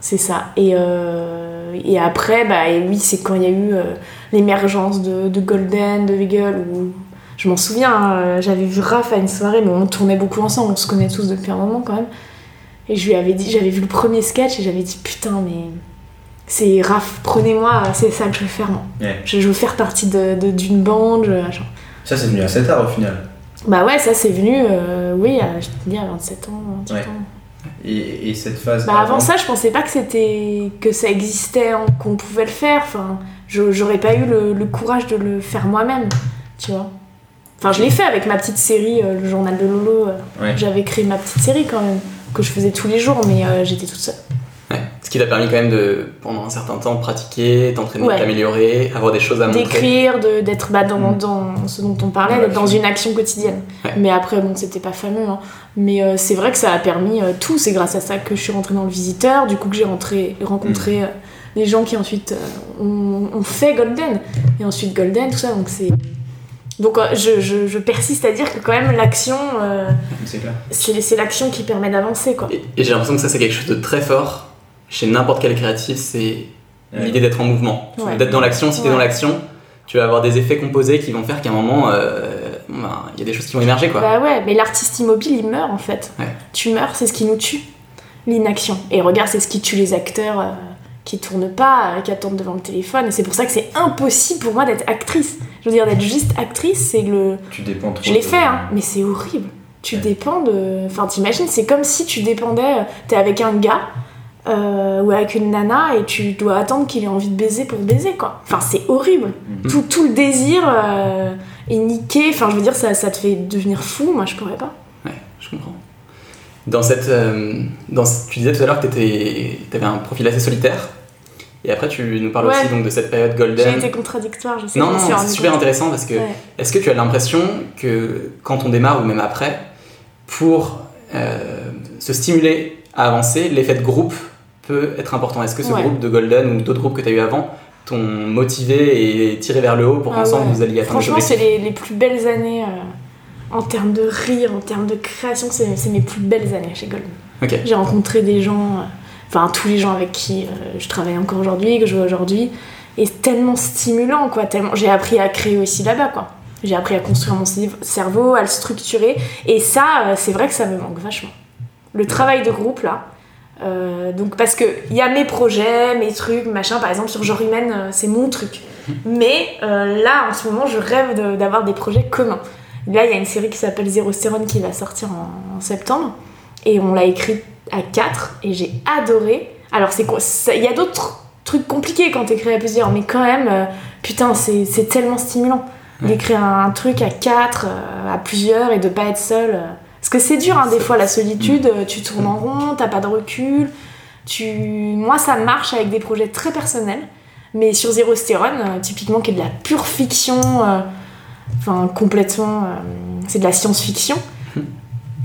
C: C'est ça. Et, euh, et après, bah, et oui, c'est quand il y a eu euh, l'émergence de, de Golden, de Wiggle, où je m'en souviens, hein, j'avais vu Raph à une soirée, mais on tournait beaucoup ensemble, on se connaît tous depuis un moment quand même. Et je lui avais dit, j'avais vu le premier sketch et j'avais dit putain, mais c'est Raph, prenez-moi, c'est ça que je veux faire moi.
B: Ouais.
C: Je, je veux faire partie de- de- d'une bande. je- genre.
B: Ça c'est venu assez tard au final.
C: Bah ouais, ça c'est venu, euh, oui, à, je te dis, à 27 ans, 28
B: Ouais.
C: ans.
B: Et, et cette phase.
C: Bah avant ça, je pensais pas que c'était que ça existait, hein, qu'on pouvait le faire. Enfin, j'aurais pas eu le, le courage de le faire moi-même, tu vois. Enfin, je l'ai fait avec ma petite série, le journal de Lolo. J'avais créé ma petite série quand même, que je faisais tous les jours, mais j'étais toute seule.
A: Ce qui t'a permis quand même de, pendant un certain temps, pratiquer, t'entraîner, t'améliorer, avoir des choses à montrer.
C: D'écrire, d'être bah, dans, mm. dans, ce dont on parlait, d'être dans une action quotidienne. Mais après, bon, c'était pas fameux. Hein. Mais euh, c'est vrai que ça a permis euh, tout. C'est grâce à ça que je suis rentrée dans le visiteur, du coup que j'ai rencontré mm. euh, des gens qui ensuite ont, fait Golden. Et ensuite Golden, tout ça. Donc c'est. Donc je, je, je, persiste à dire que quand même l'action, c'est l'action qui permet d'avancer. quoi.
A: et j'ai l'impression que ça c'est quelque chose de très fort chez n'importe quel créatif, c'est l'idée d'être en mouvement, d'être dans l'action. Si tu es dans l'action, tu vas avoir des effets composés qui vont faire qu'à un moment, euh, ben, il y a des choses qui vont émerger. Quoi.
C: Bah ouais, mais l'artiste immobile, il meurt en fait. Tu meurs, c'est ce qui nous tue, l'inaction. Et regarde, c'est ce qui tue les acteurs euh, qui tournent pas, euh, qui attendent devant le téléphone. Et c'est pour ça que c'est impossible pour moi d'être actrice. Je veux dire, d'être juste actrice, c'est le.
B: Tu dépends trop.
C: Je l'ai fait, hein, mais c'est horrible. Tu dépends de. Enfin, t'imagines, c'est comme si tu dépendais. T'es avec un gars euh, ou avec une nana et tu dois attendre qu'il ait envie de baiser pour baiser quoi. Enfin c'est horrible. Mhm. Tout, tout, le désir euh, est niqué. Enfin je veux dire ça, ça te fait devenir fou. Moi je pourrais pas.
A: Ouais, je comprends. Dans cette, euh, dans, tu disais tout à l'heure que tu avais un profil assez solitaire. Et après, tu nous parles aussi donc, de cette période golden.
C: J'ai été contradictoire, je sais
A: Non, non, c'est super intéressant parce que est-ce que tu as l'impression que quand on démarre ou même après, pour se stimuler à avancer, l'effet de groupe peut être important. Est-ce que ce groupe de Golden ou d'autres groupes que tu as eu avant t'ont motivé et tiré vers le haut pour ah qu'ensemble vous alliez
C: atteindre Franchement, c'est les, les, plus belles années euh, en termes de rire, en termes de création. C'est mes plus belles années chez Golden. J'ai rencontré des gens, euh, enfin tous les gens avec qui euh, je travaille encore aujourd'hui, que je vois aujourd'hui. Et tellement stimulant, quoi. Tellement... J'ai appris à créer aussi là-bas, quoi. J'ai appris à construire mon cerveau, à le structurer. Et ça, c'est vrai que ça me manque vachement. Le travail de groupe, là, euh, donc parce que il y a mes projets, mes trucs, machin. Par exemple sur genre humaine, euh, c'est mon truc. Mais euh, là, en ce moment, je rêve d'avoir des projets communs. Là, il y a une série qui s'appelle Zéro Stérone qui va sortir en, septembre, et on l'a écrite à 4 et j'ai adoré. Alors c'est quoi Il y a d'autres trucs compliqués quand t'écris à plusieurs, mais quand même, putain, c'est tellement stimulant d'écrire un, truc à 4, à plusieurs et de pas être seul. Parce que c'est dur, hein, des fois, la solitude, euh, tu tournes en rond, t'as pas de recul. Tu... Moi, ça marche avec des projets très personnels. Mais sur Zéro Stérone, euh, typiquement, qui est de la pure fiction, euh, enfin, complètement. c'est de la science-fiction.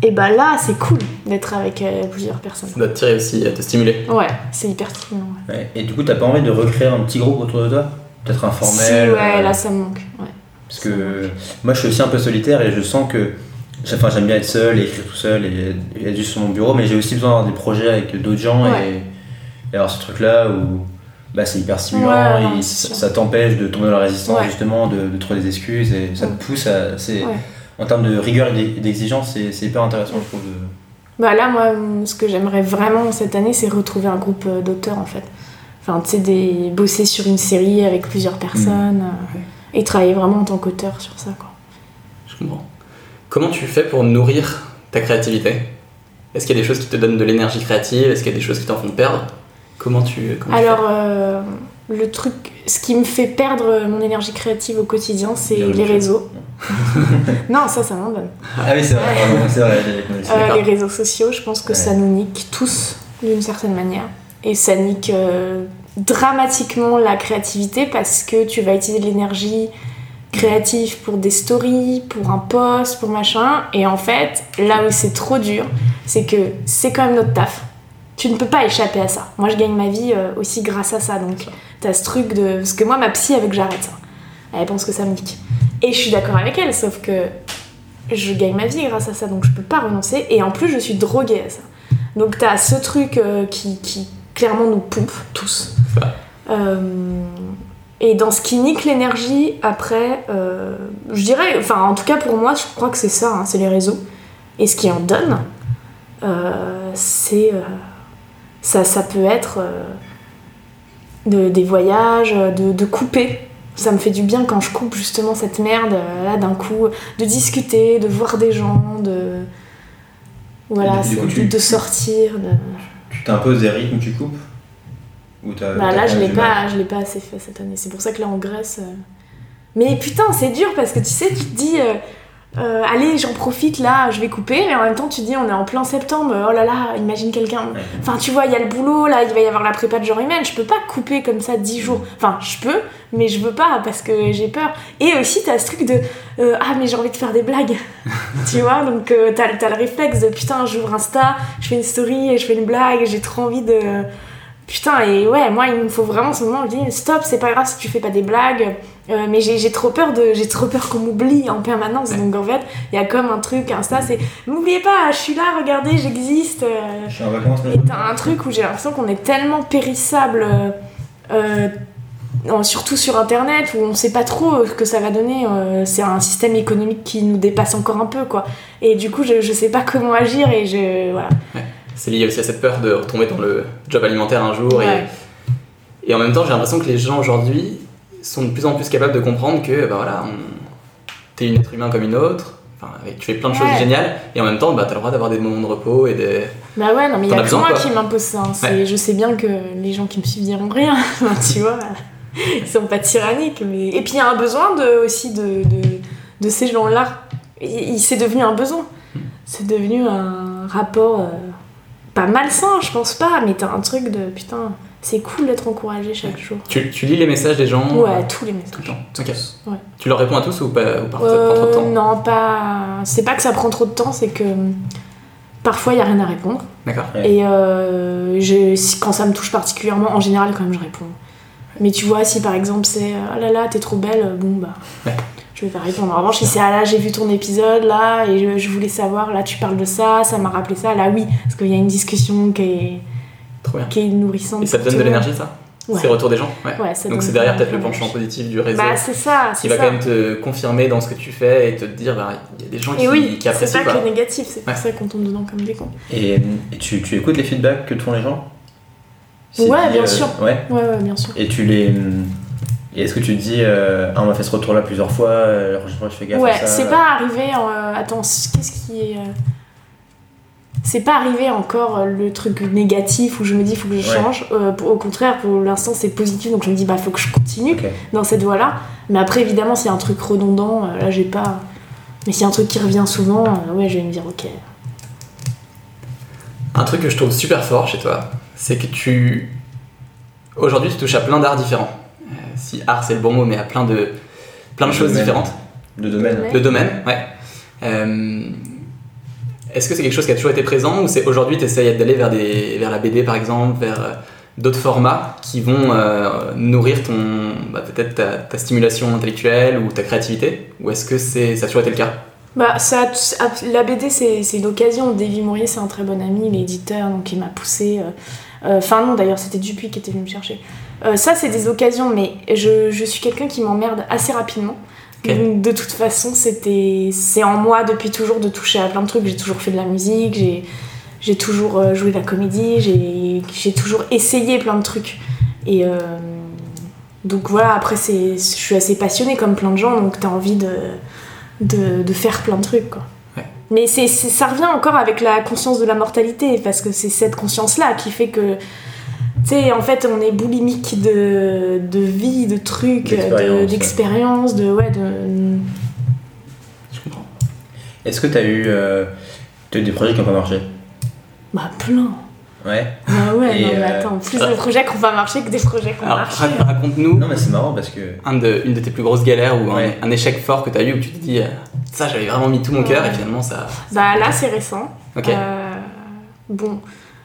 C: Et bah là, c'est cool d'être avec plusieurs personnes. Ça
A: doit te tirer aussi, te stimuler.
C: Ouais, c'est hyper stimulant.
B: Et du coup, t'as pas envie de recréer un petit groupe autour de toi? Peut-être informel
C: si, Ouais, là, ça me manque. Ouais.
B: Parce que moi, je suis aussi un peu solitaire et je sens que Enfin, j'aime bien être seul et écrire tout seul et, être juste sur mon bureau, mais j'ai aussi besoin d'avoir des projets avec d'autres gens et, avoir ce truc-là où bah, c'est hyper stimulant et ça, t'empêche de tomber dans la résistance, justement, de, trouver des excuses et ça te pousse à. En termes de rigueur et d'exigence, c'est hyper intéressant, je trouve.
C: Bah là, moi, ce que j'aimerais vraiment cette année, c'est retrouver un groupe euh, d'auteurs en fait. Enfin, tu sais, des... bosser sur une série avec plusieurs personnes mmh. euh, et travailler vraiment en tant qu'auteur sur ça, quoi.
A: Je comprends. Comment tu fais pour nourrir ta créativité? Est-ce qu'il y a des choses qui te donnent de l'énergie créative? Est-ce qu'il y a des choses qui t'en font perdre? Comment tu.
C: Alors, euh, le truc, ce qui me fait perdre mon énergie créative au quotidien, c'est les réseaux. non, ça, ça m'en donne.
B: Ah oui, c'est vrai, c'est vrai.
C: Euh, les réseaux sociaux, je pense que ça nous nique tous d'une certaine manière. Et ça nique euh, dramatiquement la créativité parce que tu vas utiliser de l'énergie créatif pour des stories, pour un post, pour machin. Et en fait, là où c'est trop dur, c'est que c'est quand même notre taf. Tu ne peux pas échapper à ça. Moi, je gagne ma vie euh, aussi grâce à ça. Donc, t'as ce truc de. Parce que moi, ma psy, avec j'arrête ça. Elle pense que ça me nique. Et je suis d'accord avec elle, sauf que je gagne ma vie grâce à ça. Donc, je peux pas renoncer. Et en plus, je suis droguée à ça. Donc, t'as ce truc euh, qui, qui, clairement nous pompe tous. Euh, et dans ce qui nique l'énergie, après, euh, je dirais, enfin en tout cas pour moi, je crois que c'est ça, hein, c'est les réseaux. Et ce qui en donne, euh, c'est. Euh, ça, ça peut être de, des voyages, de, de, couper. Ça me fait du bien quand je coupe justement cette merde, là d'un coup, de discuter, de voir des gens, de. Voilà, de, sortir. De...
B: Tu t'imposes des rythmes, tu coupes?
C: Bah là, je l'ai pas, je l'ai pas assez fait cette année. C'est pour ça que là, en Grèce. Euh, mais putain, c'est dur parce que tu sais, tu te dis, euh, euh, allez, j'en profite là, je vais couper, mais en même temps, tu dis, on est en plein septembre, oh là là, imagine quelqu'un. Enfin, tu vois, il y a le boulot, là, il va y avoir la prépa de genre humaine, je peux pas couper comme ça 10 jours. Enfin, je peux, mais je veux pas parce que j'ai peur. Et aussi, t'as ce truc de, euh, ah, mais j'ai envie de faire des blagues. tu vois, donc euh, t'as as le réflexe de, putain, j'ouvre Insta, je fais une story et je fais une blague, j'ai trop envie de. Putain, et ouais, moi, il me faut vraiment ce moment, je dis, stop, c'est pas grave si tu fais pas des blagues. Euh, mais j'ai trop peur de j'ai trop peur qu'on m'oublie en permanence. Donc en fait il y a comme un truc Insta c'est n'oubliez pas je suis là regardez j'existe
B: euh. et
C: t'as un truc où j'ai l'impression qu'on est tellement périssable euh, surtout sur internet où on sait pas trop ce que ça va donner c'est un système économique qui nous dépasse encore un peu quoi. Et du coup je, je sais pas comment agir et je voilà
A: c'est lié aussi à cette peur de retomber dans le job alimentaire un jour et, et en même temps j'ai l'impression que les gens aujourd'hui sont de plus en plus capables de comprendre que bah voilà, t'es une être humain comme une autre, enfin, tu fais plein de choses géniales et en même temps bah, t'as le droit d'avoir des moments de repos et des.
C: Bah ouais, non mais il y a que moi qui m'impose ça. Hein. Je sais bien que les gens qui me suivent diront rien, tu vois, ils sont pas tyranniques. Mais... Et puis il y a un besoin de, aussi de, de, de ces gens-là. C'est devenu un besoin. Hmm. C'est devenu un rapport. Euh, pas malsain, je pense pas, mais t'as un truc de putain c'est cool d'être encouragé chaque jour.
A: Tu, tu, lis les messages des gens
C: Ouais, tous les messages.
A: Tout le temps. Ouais. Tu leur réponds à tous ou pas, ou ça prend trop de temps euh,
C: Non, pas. C'est pas que ça prend trop de temps, c'est que parfois il y a rien à répondre.
A: D'accord.
C: Et euh, je, quand ça me touche particulièrement, en général, quand même, je réponds. Mais tu vois, si par exemple c'est oh là là, t'es trop belle, bon bah. Je vais pas répondre. En revanche, si c'est ah là, j'ai vu ton épisode là et je, voulais savoir, là tu parles de ça, ça m'a rappelé ça, là oui, parce qu'il y a une discussion qui est qui est nourrissante.
A: Et ça te donne de l'énergie, ça ouais. Ces retours des gens ouais. Donc c'est derrière peut-être le penchant positif du réseau.
C: Bah, c'est ça.
A: Qui va quand même te confirmer dans ce que tu fais et te dire, bah, il y a des gens qui, oui, qui apprécient.
C: C'est pas que négatif, c'est pour ça qu'on tombe dedans comme des cons.
B: Et, tu, tu, écoutes les feedbacks que te font les gens?
C: Ouais, bien euh, sûr.
B: Ouais.
C: ouais, ouais, bien sûr.
B: Et tu les. Et est-ce que tu te dis, euh, ah, on m'a fait ce retour-là plusieurs fois, alors je fais gaffe
C: ouais,
B: à ça
C: c'est pas arrivé. En, euh, attends, qu'est-ce qui est c'est pas arrivé encore euh, le truc négatif où je me dis faut que je change. Euh, au contraire, pour l'instant c'est positif donc je me dis bah faut que je continue dans cette voie là. Mais après évidemment s'il y a un truc redondant, euh, là j'ai pas. Mais s'il y a un truc qui revient souvent, ouais je vais me dire ok.
A: Un truc que je trouve super fort chez toi, c'est que tu. Aujourd'hui tu touches à plein d'arts différents. Si art c'est le bon mot, mais à plein de, plein de, choses différentes.
B: De domaines.
A: De domaines, ouais. Est-ce que c'est quelque chose qui a toujours été présent ou c'est aujourd'hui tu essayes d'aller vers, des, vers la BD par exemple, vers euh, d'autres formats qui vont euh, nourrir ton bah, peut-être ta, stimulation intellectuelle ou ta créativité? Ou est-ce que c'est, ça a toujours été le cas?
C: Bah, ça, la BD c'est, une occasion. Davy Mourier c'est un très bon ami, l'éditeur, donc il m'a poussé. Euh, enfin non d'ailleurs c'était Dupuis qui était venu me chercher. Ça c'est des occasions, mais je, je suis quelqu'un qui m'emmerde assez rapidement. De toute façon, c'était, c'est en moi depuis toujours de toucher à plein de trucs. J'ai toujours fait de la musique, j'ai, j'ai toujours euh, joué de la comédie, j'ai, j'ai toujours essayé plein de trucs. Et euh, donc voilà, après, c'est, je suis assez passionnée comme plein de gens, donc t'as envie de, de, de, faire plein de trucs. Quoi. Mais c'est, ça revient encore avec la conscience de la mortalité, parce que c'est cette conscience-là qui fait que tu sais, en fait, on est boulimique de, de vie, de trucs, d'expérience, de, ouais, de.
A: Je comprends.
B: Est-ce que tu as eu, euh, des projets qui n'ont pas marché?
C: Bah, plein.
B: Ouais.
C: Bah ouais, non, mais euh, attends, plus de projets qui n'ont pas marché que des projets qui ont marché.
A: Raconte-nous.
B: Non, mais c'est marrant parce que.
A: Un de, une de tes plus grosses galères ou un, échec fort que tu as eu où tu te dis, euh, ça, j'avais vraiment mis tout mon cœur et finalement ça.
C: Bah là, c'est récent.
A: Ok.
C: bon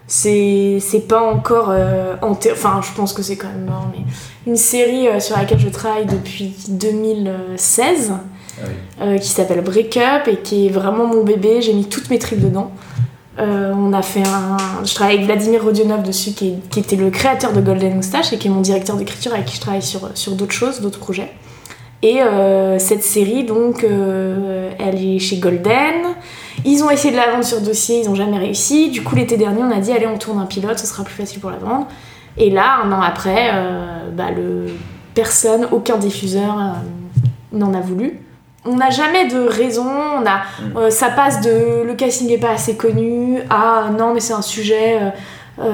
C: c'est pas encore euh, enfin je pense que c'est quand même mort mais une série euh, sur laquelle je travaille depuis 2016 ah euh, qui s'appelle Break Up et qui est vraiment mon bébé. J'ai mis toutes mes tripes dedans. On a fait un je travaille avec Vladimir Rodionov dessus qui, qui, était le créateur de Golden Moustache et qui est mon directeur d'écriture avec qui je travaille sur, sur d'autres choses d'autres projets. Et cette série donc elle est chez Golden ils ont essayé de la vendre sur dossier, ils n'ont jamais réussi. Du coup, l'été dernier, on a dit allez, on tourne un pilote, ce sera plus facile pour la vendre. Et là, un an après, euh, bah, le... personne, aucun diffuseur euh, n'en a voulu. On n'a jamais de raison, on a, mm. euh, ça passe de le casting n'est pas assez connu à non mais c'est un sujet,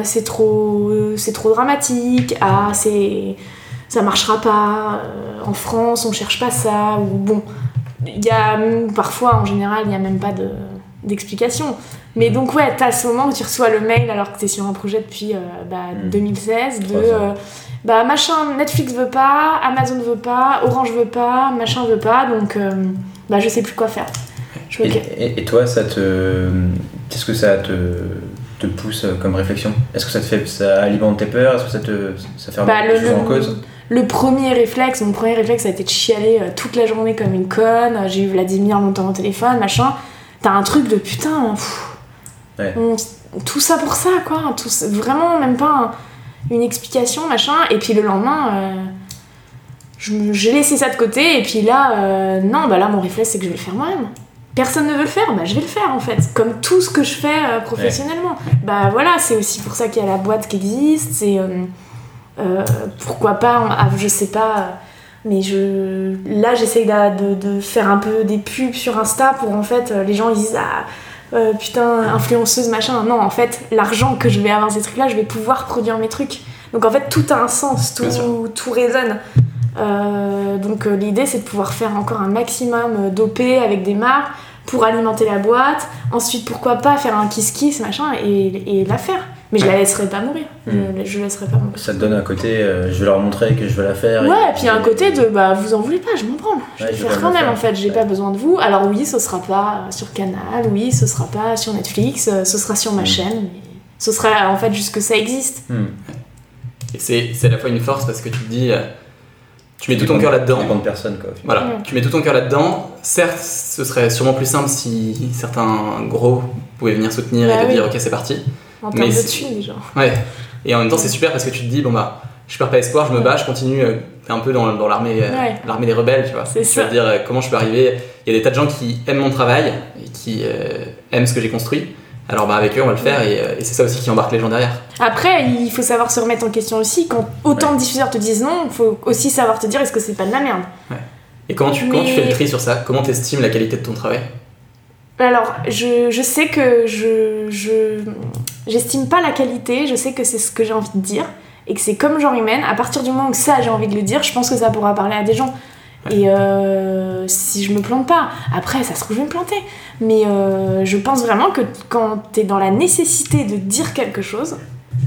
C: c'est trop, c'est trop dramatique, à c'est, ça marchera pas, en France on cherche pas ça, ou bon, il y a parfois, en général, il n'y a même pas de d'explication. Mais donc ouais, t'as ce moment où tu reçois le mail alors que t'es sur un projet depuis euh, bah, 2016 de
B: Trois ans.
C: euh, bah machin Netflix veut pas, Amazon veut pas, Orange veut pas, machin veut pas, donc euh, bah je sais plus quoi faire. Je
B: Et, et- et toi, ça te. Qu'est-ce que ça te, te pousse comme réflexion? Est-ce que ça te fait. Ça alimente tes peurs? Est-ce que ça te. Ça fait
C: Bah, le,
B: choses en
C: le-
B: cause?
C: le premier réflexe, mon premier réflexe ça a été de chialer euh, toute la journée comme une conne. J'ai eu Vladimir longtemps au téléphone, machin. T'as un truc de putain. pff,
B: Ouais.
C: on- tout ça pour ça, quoi. Tout, vraiment, même pas un- une explication, machin. Et puis le lendemain, euh, j'ai laissé ça de côté. Et puis là, euh, non, bah là, mon réflexe c'est que je vais le faire moi-même. Personne ne veut le faire, bah je vais le faire en fait. Comme tout ce que je fais euh, professionnellement. Bah voilà, c'est aussi pour ça qu'il y a la boîte qui existe. C'est. pourquoi pas, ah, je sais pas, mais je, là j'essaye de, de faire un peu des pubs sur Insta pour en fait euh, les gens ils disent ah euh, putain influenceuse machin. Non, en fait l'argent que je vais avoir ces trucs là, je vais pouvoir produire mes trucs. Donc en fait tout a un sens, tout, tout résonne. Euh, donc l'idée c'est de pouvoir faire encore un maximum d'OP avec des marques pour alimenter la boîte. Ensuite pourquoi pas faire un kiss kiss machin et, et la faire. Mais je la laisserai pas mourir. Je, je laisserai pas mourir.
B: Ça te donne un côté. euh, je vais leur montrer que je veux la faire.
C: Ouais, et puis un côté de bah vous en voulez pas, je m'en branle. Je vais
B: vais
C: faire
B: quand même
C: en fait, j'ai
B: Ouais.
C: pas besoin de vous. Alors oui, ce sera pas sur Canal, oui, ce sera pas sur Netflix, euh, ce sera sur ma
B: Mm.
C: chaîne, mais ce sera en fait juste que ça existe.
B: Hmm.
A: Et c'est c'est à la fois une force parce que tu te dis, euh, tu mets tout ton cœur là-dedans.
B: Personne, quoi.
A: Voilà, tu mets tout ton cœur là-dedans. Certes, ce serait sûrement plus simple si certains gros pouvaient venir soutenir
C: Bah
A: et te
C: oui.
A: dire ok c'est parti.
C: En
A: Mais
C: termes de thunes déjà.
A: Ouais. Et en même temps c'est super parce que tu te dis bon bah je perds pas espoir, je me bats, je continue euh, un peu dans, dans l'armée euh,
C: Ouais.
A: l'armée des rebelles, tu vois.
C: C'est
A: Tu
C: ça.
A: dire euh, comment je peux arriver? Il y a des tas de gens qui aiment mon travail et qui euh, aiment ce que j'ai construit. Alors bah avec eux on va le faire et, et c'est ça aussi qui embarque les gens derrière.
C: Après, il faut savoir se remettre en question aussi. Quand autant de diffuseurs te disent non, il faut aussi savoir te dire est-ce que c'est pas de la merde?
A: Et comment tu, comment tu
C: Mais-
A: fais le tri sur ça? Comment t'estimes la qualité de ton travail?
C: Alors, je, je sais que je je- j'estime pas la qualité, je sais que c'est ce que j'ai envie de dire et que c'est comme genre humaine. À partir du moment où ça j'ai envie de le dire, je pense que ça pourra parler à des gens. Et euh, si je me plante pas, après ça se trouve je vais me planter. Mais euh, je pense vraiment que quand t'es dans la nécessité de dire quelque chose,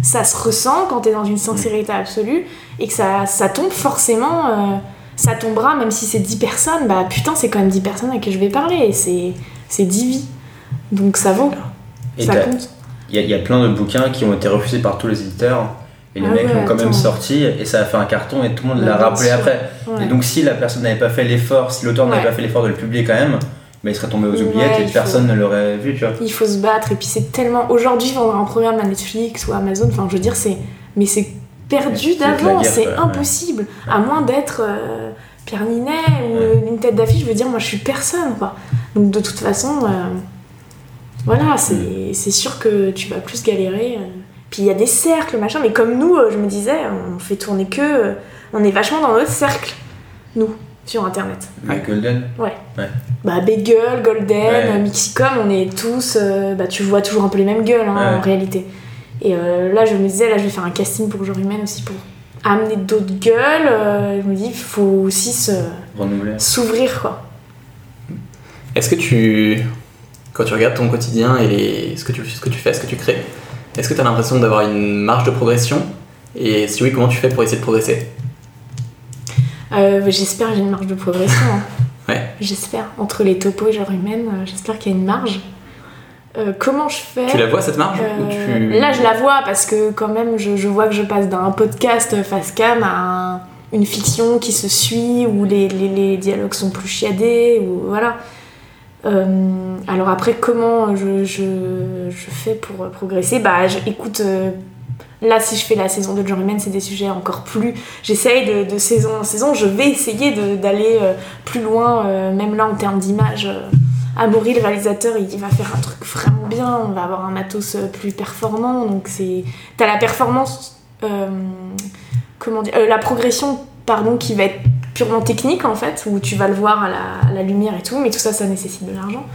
C: ça se ressent quand t'es dans une sincérité absolue et que ça, ça tombe forcément, euh, ça tombera même si c'est 10 personnes, bah putain c'est quand même 10 personnes à qui je vais parler et c'est, c'est 10 vies. Donc ça vaut,
B: Et
C: ça compte.
B: Il y, a- il y a plein de bouquins qui ont été refusés par tous les éditeurs. Et les
C: Ah
B: mecs
C: ouais,
B: l'ont quand même sorti et ça a fait un carton et tout le monde l'a rappelé
C: sûr.
B: après.
C: Ouais.
B: Et donc si la personne n'avait pas fait l'effort, si l'auteur n'avait pas fait l'effort de le publier quand même, bah, il serait tombé aux oubliettes et
C: faut-
B: personne ne l'aurait vu, tu vois.
C: Il faut se battre et puis c'est tellement aujourd'hui vendre un programme à Netflix ou Amazon, enfin je veux dire c'est mais c'est perdu d'avance, c'est
B: ouais.
C: impossible à moins d'être euh, Pierre Ninet ou une tête d'affiche, je veux dire moi je suis personne quoi. Donc de toute façon euh, voilà, c'est c'est sûr que tu vas plus galérer. euh. Puis il y a des cercles machin mais comme nous euh, je me disais on fait tourner que euh, on est vachement dans notre cercle nous sur internet.
B: Mais Golden.
C: Bah, Bagel, Golden,
B: Ouais.
C: Mixicom, on est tous. euh, bah, tu vois toujours un peu les mêmes gueules hein,
B: Ouais.
C: en réalité. Et euh, là, je me disais, là, je vais faire un casting pour Genre Humaine aussi pour amener d'autres gueules. euh, je me dis, il faut aussi se- s'ouvrir quoi.
A: Est-ce que tu, quand tu regardes ton quotidien et les- ce, que tu, ce que tu fais, ce que tu crées, est-ce que tu as l'impression d'avoir une marge de progression? Et si oui, comment tu fais pour essayer de progresser?
C: Euh, j'espère que j'ai une marge de progression. hein.
A: Ouais.
C: J'espère. Entre les topos et Genre Humaine, euh, j'espère qu'il y a une marge. Euh, comment je fais?
A: Tu la vois cette marge? Ou tu...
C: Là, je la vois parce que quand même, je, je vois que je passe d'un podcast face cam à un- une fiction qui se suit où les, les- les dialogues sont plus chiadés ou voilà. Euh, alors après, comment je, je- fais pour progresser Bah, je, écoute, euh, là, si je fais la saison de Genre Humaine, c'est des sujets encore plus. J'essaye de, saison en saison. Je vais essayer d'aller euh, plus loin, euh, même là en termes d'image. euh, Amaury, le réalisateur, il va faire un truc vraiment bien. On va avoir un matos euh, plus performant. Donc c'est, t'as la performance, euh, comment dire, euh, la progression, pardon, qui va être purement technique en fait, où tu vas le voir à la, à la lumière et tout. Mais tout ça, ça nécessite de l'argent.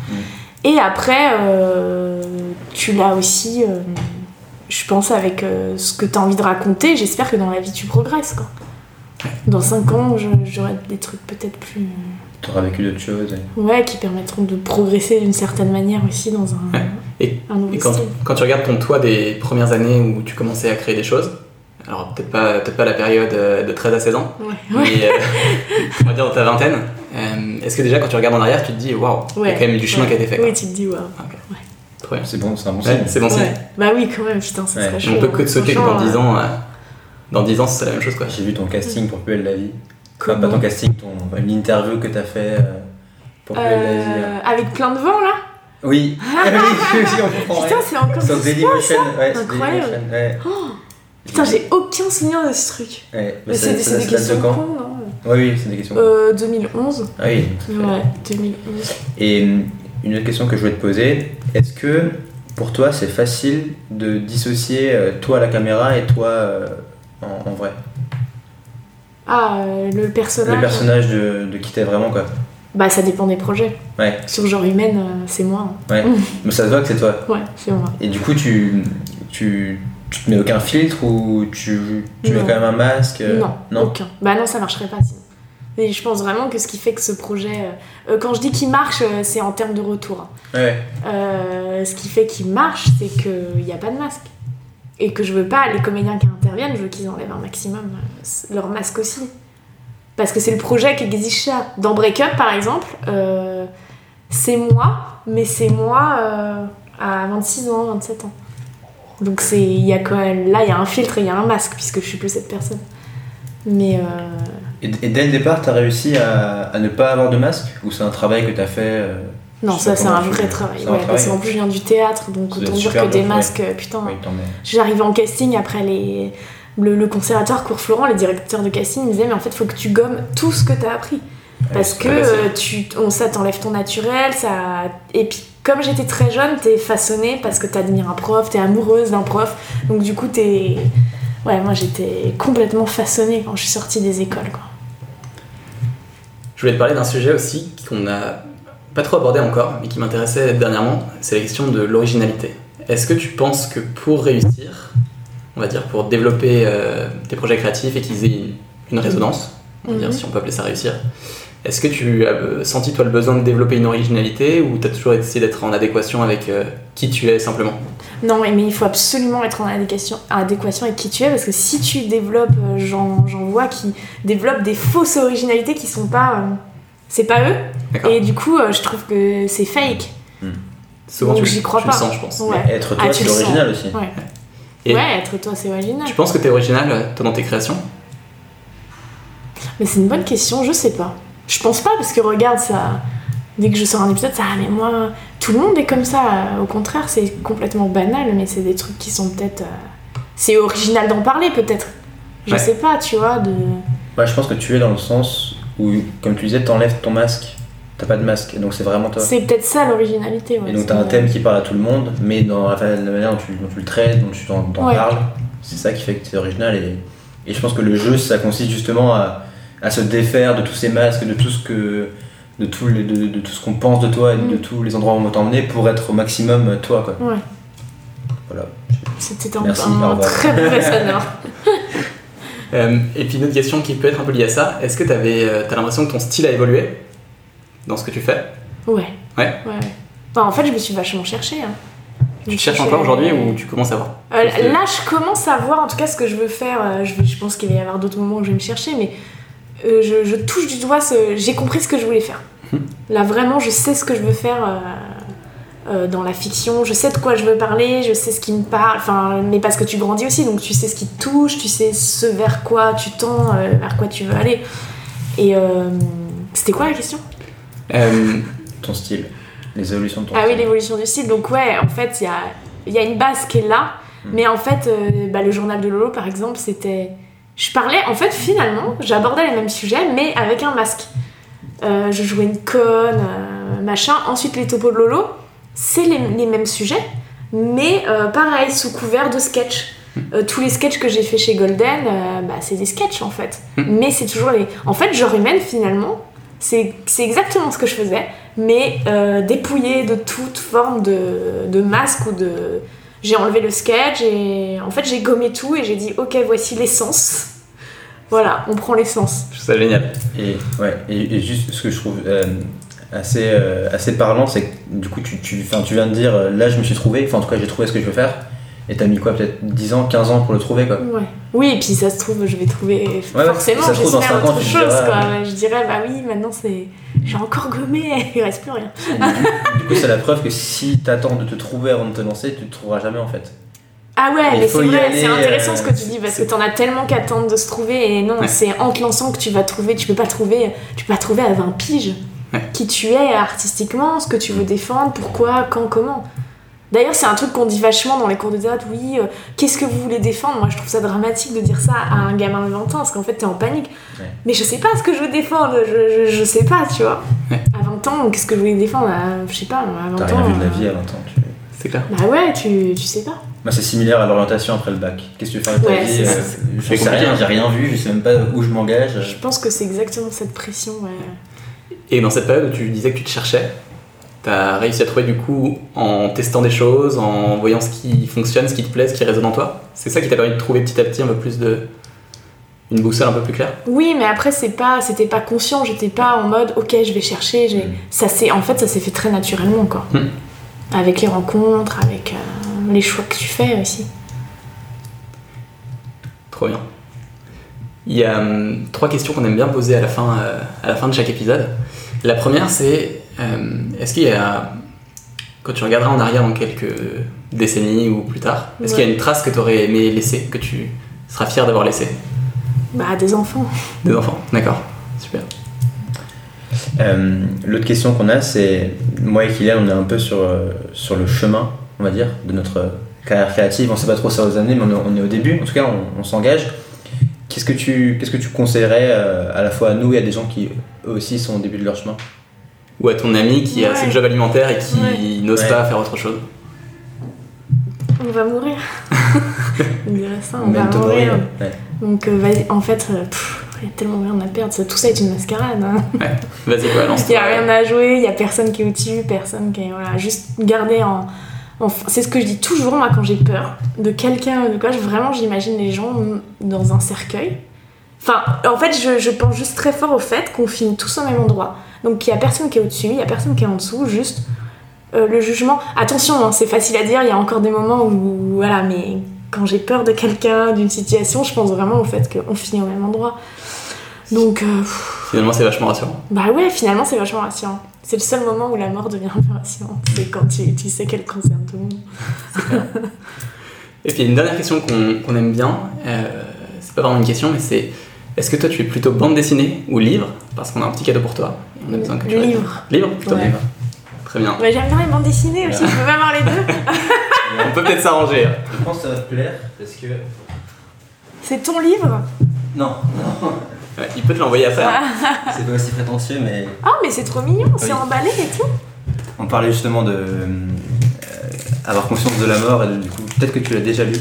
C: Et après, euh, tu l'as aussi, euh, je pense, avec euh, ce que tu as envie de raconter. J'espère que dans la vie, tu progresses. Quoi. Dans 5 ans, j'aurai des trucs peut-être plus.
B: t'auras vécu d'autres choses. et-
C: Ouais, qui permettront de progresser d'une certaine manière aussi dans un,
A: Ouais. Et-
C: un nouveau
A: Et quand,
C: style.
A: quand tu regardes ton toi des premières années où tu commençais à créer des choses, alors peut-être pas, peut pas la période euh, de 13 à 16 ans,
C: Ouais,
A: mais euh, on va dire dans ta vingtaine, euh, est-ce que déjà quand tu regardes en arrière, tu te dis waouh, il y a
C: Ouais.
A: quand même du chemin
C: Ouais.
A: qui a été fait quoi.
C: Oui, tu te dis, waouh.
A: Bien.
B: C'est bon, c'est un bon
A: Ouais,
B: signe.
A: c'est bon signe.
C: Ouais. Bah oui, quand même, putain, ça
B: Ouais.
C: serait chaud.
A: On peut que te sauter que dans 10
C: euh,
A: ans, euh, dans 10 ans c'est la même chose quoi.
B: J'ai vu ton casting pour Plus belle la vie. Enfin,
C: Comment
B: pas ton casting, ton, une interview que t'as fait euh, pour belle la vie.
C: euh, avec plein de vent là
B: Oui, oui, oui, on comprend.
C: Putain, c'est encore
B: ouais, sur
C: Incroyable. Putain, j'ai aucun souvenir de ce truc.
B: Ouais, mais
C: Mais c'est des, des
B: date de
C: questions
B: quand
C: cons, non?
B: Oui, oui, c'est des questions.
C: euh, 2011.
B: Ah oui.
C: Ouais, 2011.
B: Et hum, une autre question que je voulais te poser, est-ce que pour toi c'est facile de dissocier euh, toi à la caméra et toi euh, en, en vrai?
C: Ah, euh, le personnage.
B: Le personnage de, de qui t'es vraiment quoi
C: Bah, ça dépend des projets.
B: Ouais,
C: Sur genre humaine, euh, c'est moi. hein.
B: ouais. Mais ça se voit que c'est toi.
C: Ouais, c'est moi.
B: Et du coup, tu, tu, tu te mets aucun filtre ou tu, tu mets quand même un masque euh,
C: Non,
B: Non
C: aucun. Bah non, ça marcherait pas sinon. Et je pense vraiment que ce qui fait que ce projet. euh, euh, quand je dis qu'il marche, euh, c'est en termes de retour. hein.
B: Ouais.
C: Euh, ce qui fait qu'il marche, c'est qu'il n'y a pas de masque. Et que je veux pas, les comédiens qui interviennent, je veux qu'ils enlèvent un maximum leur masque aussi. Parce que c'est le projet qui exige ça. Dans Break Up, par exemple, c'est moi, mais c'est moi à 26 ans, 27 ans. Donc c'est, il y a quand même, là, il y a un filtre et il y a un masque, puisque je suis plus cette personne. Mais euh,
B: Et, et dès le départ, t'as réussi à, à ne pas avoir de masque? Ou c'est un travail que t'as fait euh,
C: non, ça c'est un
B: tu-
C: vrai travail.
B: un
C: Ouais,
B: travail.
C: parce qu'en plus, je viens du théâtre, donc autant dire que des
B: ouais.
C: masques, euh, putain.
B: Oui.
C: J'arrivais en casting après les, le, le conservatoire Cours Florent, les directeurs de casting me disaient mais en fait faut que tu gommes tout ce que t'as appris. Parce que euh, tu, on, ça t'enlève ton naturel, ça... Et puis comme j'étais très jeune, t'es façonnée parce que t'admires un prof, t'es amoureuse d'un prof, donc du coup t'es... Ouais, moi j'étais complètement façonnée quand je suis sortie des écoles quoi.
A: Je voulais te parler d'un sujet aussi qu'on n'a pas trop abordé encore, mais qui m'intéressait dernièrement, c'est la question de l'originalité. Est-ce que tu penses que pour réussir, on va dire pour développer euh, tes projets créatifs et qu'ils aient une, une résonance, on va dire
C: Mhm.
A: si on peut appeler ça réussir, est-ce que tu as senti toi le besoin de développer une originalité ou tu as toujours essayé d'être en adéquation avec euh, qui tu es simplement?
C: Non, mais il faut absolument être en adéquation, adéquation avec qui tu es parce que si tu développes, euh, j'en j'en vois qui développent des fausses originalités qui sont pas. euh, c'est pas eux. Et du coup, euh, je trouve que c'est fake.
A: Souvent
C: donc
A: tu,
C: j'y crois
A: tu
C: pas.
A: le sens, je pense.
C: Ouais.
B: Être toi,
C: Ah,
B: c'est original aussi.
C: Ouais.
A: Et-
C: ouais, être toi, c'est original.
A: Tu penses que tu es original toi dans tes créations?
C: Mais c'est une bonne question, je sais pas. Je pense pas parce que regarde ça. Dès que je sors un épisode, ça, ah, mais moi, tout le monde est comme ça. Au contraire, c'est complètement banal, mais c'est des trucs qui sont peut-être. euh, C'est original d'en parler, peut-être. Je
A: Ouais.
C: sais pas, tu vois, de.
B: Moi, je pense que tu es dans le sens où, comme tu disais, t'enlèves ton masque. T'as pas de masque, et donc c'est vraiment toi.
C: C'est peut-être ça l'originalité. Ouais,
B: Et donc t'as un thème qui parle à tout le monde, mais dans la, manière dont tu, dont tu le traites, dont tu t'en t'en
C: Ouais.
B: parles, c'est ça qui fait que c'est original. Et, et je pense que le jeu, ça consiste justement à, à se défaire de tous ces masques, de tout ce que de tout, les- de, de tout ce qu'on pense de toi et de
C: Mm.
B: tous les endroits où on va t'emmener pour être au maximum euh, toi. Quoi.
C: Ouais,
B: Voilà.
C: c'était un,
B: Merci,
C: un très mauvais sonore.
A: Euh, et puis une autre question qui peut être un peu liée à ça, est-ce que tu as l'impression que ton style a évolué dans ce que tu fais?
C: Ouais.
A: Ouais.
C: ouais. Enfin, en fait, je me suis vachement cherchée. hein.
A: Tu te cherches encore aujourd'hui ou tu commences à voir?
C: Euh, Là, je commence à voir en tout cas ce que je veux faire. Euh, Je, je pense qu'il va y avoir d'autres moments où je vais me chercher, mais euh, je, je touche du doigt ce. J'ai compris ce que je voulais faire.
A: Mhm.
C: Là, vraiment, je sais ce que je veux faire euh, euh, dans la fiction. Je sais de quoi je veux parler, je sais ce qui me parle. Enfin, mais parce que tu grandis aussi, donc tu sais ce qui te touche, tu sais ce vers quoi tu tends, vers quoi tu veux aller. Et c'était quoi la question?
B: Ton style, les évolutions de ton
C: Ah oui,
B: style.
C: l'évolution du style. Donc ouais, en fait, il y a, il y a une base qui est là.
B: Mm.
C: Mais en fait, bah, le journal de Lolo, par exemple, c'était... Je parlais, en fait, finalement, j'abordais les mêmes sujets, mais avec un masque. Euh, je jouais une conne, euh, machin. Ensuite, les topos de Lolo, c'est les, les mêmes sujets, mais euh, pareil, sous couvert de sketch. Euh, tous les sketchs que j'ai fait chez Golden, bah, c'est des sketchs en fait.
A: Mm.
C: Mais c'est toujours les. En fait, genre humaine, finalement, c'est c'est exactement ce que je faisais, mais dépouillé de toute forme de, de masque ou de. J'ai enlevé le sketch et en fait j'ai gommé tout et j'ai dit ok voici l'essence. Voilà, on prend l'essence.
A: Je trouve ça génial.
B: Et, ouais, et, et juste ce que je trouve euh, assez, euh, assez parlant, c'est que du coup, tu, tu, tu viens de dire euh, là, je me suis trouvé, enfin, en tout cas, j'ai trouvé ce que je veux faire. Et t'as mis quoi, peut-être 10 ans, 15 ans pour le trouver, quoi.
C: Ouais. Oui, et puis ça se trouve, je vais trouver
B: ouais,
C: forcément,
B: ça se trouve, dans
C: j'espère autre chose.
B: diras,
C: quoi. Je dirais, bah oui, maintenant c'est. J'ai encore gommé, il reste plus rien.
B: Du coup, c'est la preuve que si t'attends de te trouver avant de te lancer, tu te trouveras jamais en fait.
C: Ah ouais,
B: Il
C: mais c'est vrai, c'est intéressant
B: euh,
C: ce que tu dis parce que t'en as tellement qu'attendre de se trouver et non,
A: Ouais.
C: c'est en te lançant que tu vas trouver, tu peux pas trouver, tu peux pas trouver à 20 piges
A: Ouais.
C: qui tu es artistiquement, ce que tu veux défendre, pourquoi, quand, comment. D'ailleurs, c'est un truc qu'on dit vachement dans les cours de théâtre, oui, euh, qu'est-ce que vous voulez défendre? Moi, je trouve ça dramatique de dire ça à un gamin de 20 ans parce qu'en fait, t'es en panique.
B: Ouais.
C: Mais je sais pas ce que je veux défendre, je, je, je sais pas, tu vois.
A: Ouais.
C: À 20 ans, qu'est-ce que je voulais défendre? À, Je sais pas, à 20
B: T'as
C: ans.
B: rien vu de la
C: euh,
B: vie à 20 ans. Tu...
A: C'est clair.
C: Bah ouais, tu, tu sais pas.
B: Bah, c'est similaire à l'orientation après le bac. Qu'est-ce que tu veux faire de ta
C: Ouais,
B: vie
C: c'est
B: euh. Je sais rien, j'ai rien vu, je sais même pas où je m'engage.
C: Je pense que c'est exactement cette pression, ouais.
A: Et dans cette période où tu disais que tu te cherchais, t'as réussi à trouver du coup en testant des choses, en voyant ce qui fonctionne, ce qui te plaît, ce qui résonne en toi. C'est ça qui t'a permis de trouver petit à petit un peu plus de. une boussole un peu plus claire?
C: Oui, mais après c'est pas, c'était pas conscient. J'étais pas en mode, ok, je vais chercher. J'ai,
B: Mm.
C: ça c'est, en fait, ça s'est fait très naturellement, quoi.
A: Mm.
C: Avec les rencontres, avec euh, les choix que tu fais aussi.
A: Trop bien. Il y a hum, trois questions qu'on aime bien poser à la fin, euh, à la fin de chaque épisode. La première, c'est est-ce qu'il y a, quand tu regarderas en arrière dans quelques décennies ou plus tard, est-ce qu'il y a une trace que tu aurais aimé laisser, que tu seras fier d'avoir laissé
C: Bah, des enfants.
A: Des enfants, d'accord, super.
B: Euh, L'autre question qu'on a, c'est moi et Kylian, on est un peu sur, euh, sur le chemin, on va dire, de notre euh, carrière créative. On sait pas trop ça aux années, mais on est, on est au début. En tout cas, on, on s'engage. Qu'est-ce que tu qu'est-ce que tu conseillerais euh, à la fois à nous et à des gens qui eux aussi sont au début de leur chemin?
A: Ou à ton ami qui a
C: Ouais.
A: ses jobs alimentaires et qui
C: Ouais.
A: n'ose
B: Ouais.
A: pas faire autre chose.
C: On va mourir. on dirait ça, on va mourir.
B: ouais.
C: Donc, euh, vas-y, en fait, euh, il y a tellement rien à perdre. Ça, tout ça est une mascarade. hein.
A: Vas-y quoi, lance
C: Il n'y a rien à jouer, il n'y a personne qui est au-dessus, personne qui est. Voilà, juste garder en. c'est ce que je dis toujours, moi, quand j'ai peur de quelqu'un ou de quoi, je- vraiment, j'imagine les gens dans un cercueil. Enfin, en fait, je, je pense juste très fort au fait qu'on finit tous au même endroit. Donc, il n'y a personne qui est au-dessus, il n'y a personne qui est en dessous, juste euh, le jugement. Attention, hein, c'est facile à dire, il y a encore des moments où. Voilà, mais quand j'ai peur de quelqu'un, d'une situation, je pense vraiment au fait qu'on finit au même endroit. Donc. euh,
A: Finalement, c'est vachement rassurant.
C: bah ouais, finalement, c'est vachement rassurant. C'est le seul moment où la mort devient un peu rassurante. C'est quand tu, tu sais qu'elle concerne tout le monde.
A: Et puis il y a une dernière question qu'on aime bien, euh, c'est pas vraiment une question, mais c'est est-ce que toi tu es plutôt bande dessinée ou livre? Parce qu'on a un petit cadeau pour toi. On a besoin que tu
C: livre.
A: Livre? Plutôt
C: Ouais.
A: livre. Très bien.
C: Bah, J'aime bien les bandes dessinées aussi, je peux pas voir les deux.
A: On peut peut-être s'arranger. hein.
B: Je pense que ça va te plaire parce que
C: C'est ton livre?
B: Non,
A: Ouais, il peut te l'envoyer après. hein.
B: c'est pas aussi prétentieux, mais
C: Ah, mais c'est trop mignon, c'est
B: Oui.
C: emballé et tout.
B: on parlait justement de euh, avoir conscience de la mort et du coup peut-être que tu l'as déjà lu.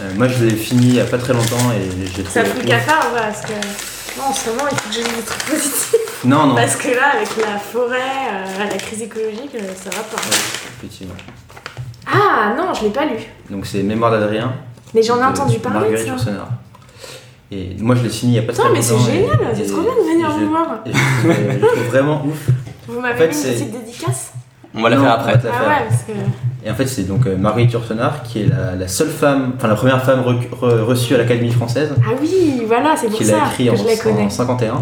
B: Euh, moi je l'ai fini il y a pas très longtemps et j'ai trouvé.
C: Ça fout le cafard, ouais, parce que. Non, en ce moment, il faut que j'ai des trucs positifs.
B: Non non.
C: Parce que là, avec la forêt, euh, la crise écologique, euh, ça va pas.
B: Ouais, effectivement.
C: Ah non, je l'ai pas lu.
B: Donc c'est Mémoire d'Adrien.
C: Mais j'en ai entendu parler de ça.
B: Et moi je l'ai fini il y a pas très
C: mais c'est
B: longtemps.
C: génial, c'est trop bien de venir vous
B: je-
C: voir.
B: je je trouve vraiment ouf.
C: Vous m'avez
B: En fait,
C: mis une petite dédicace
A: On va la
B: Non,
A: faire après.
B: la
C: Ah
B: faire.
C: ouais, parce que.
B: Et en fait, c'est donc euh, Marguerite Yourcenar qui est la, la seule femme, enfin la première femme re- reçue à l'Académie française,
C: Ah oui, voilà, c'est pour
B: qui
C: ça
B: l'a écrit
C: que
B: en,
C: je la connais.
B: en 51.
C: Ouais.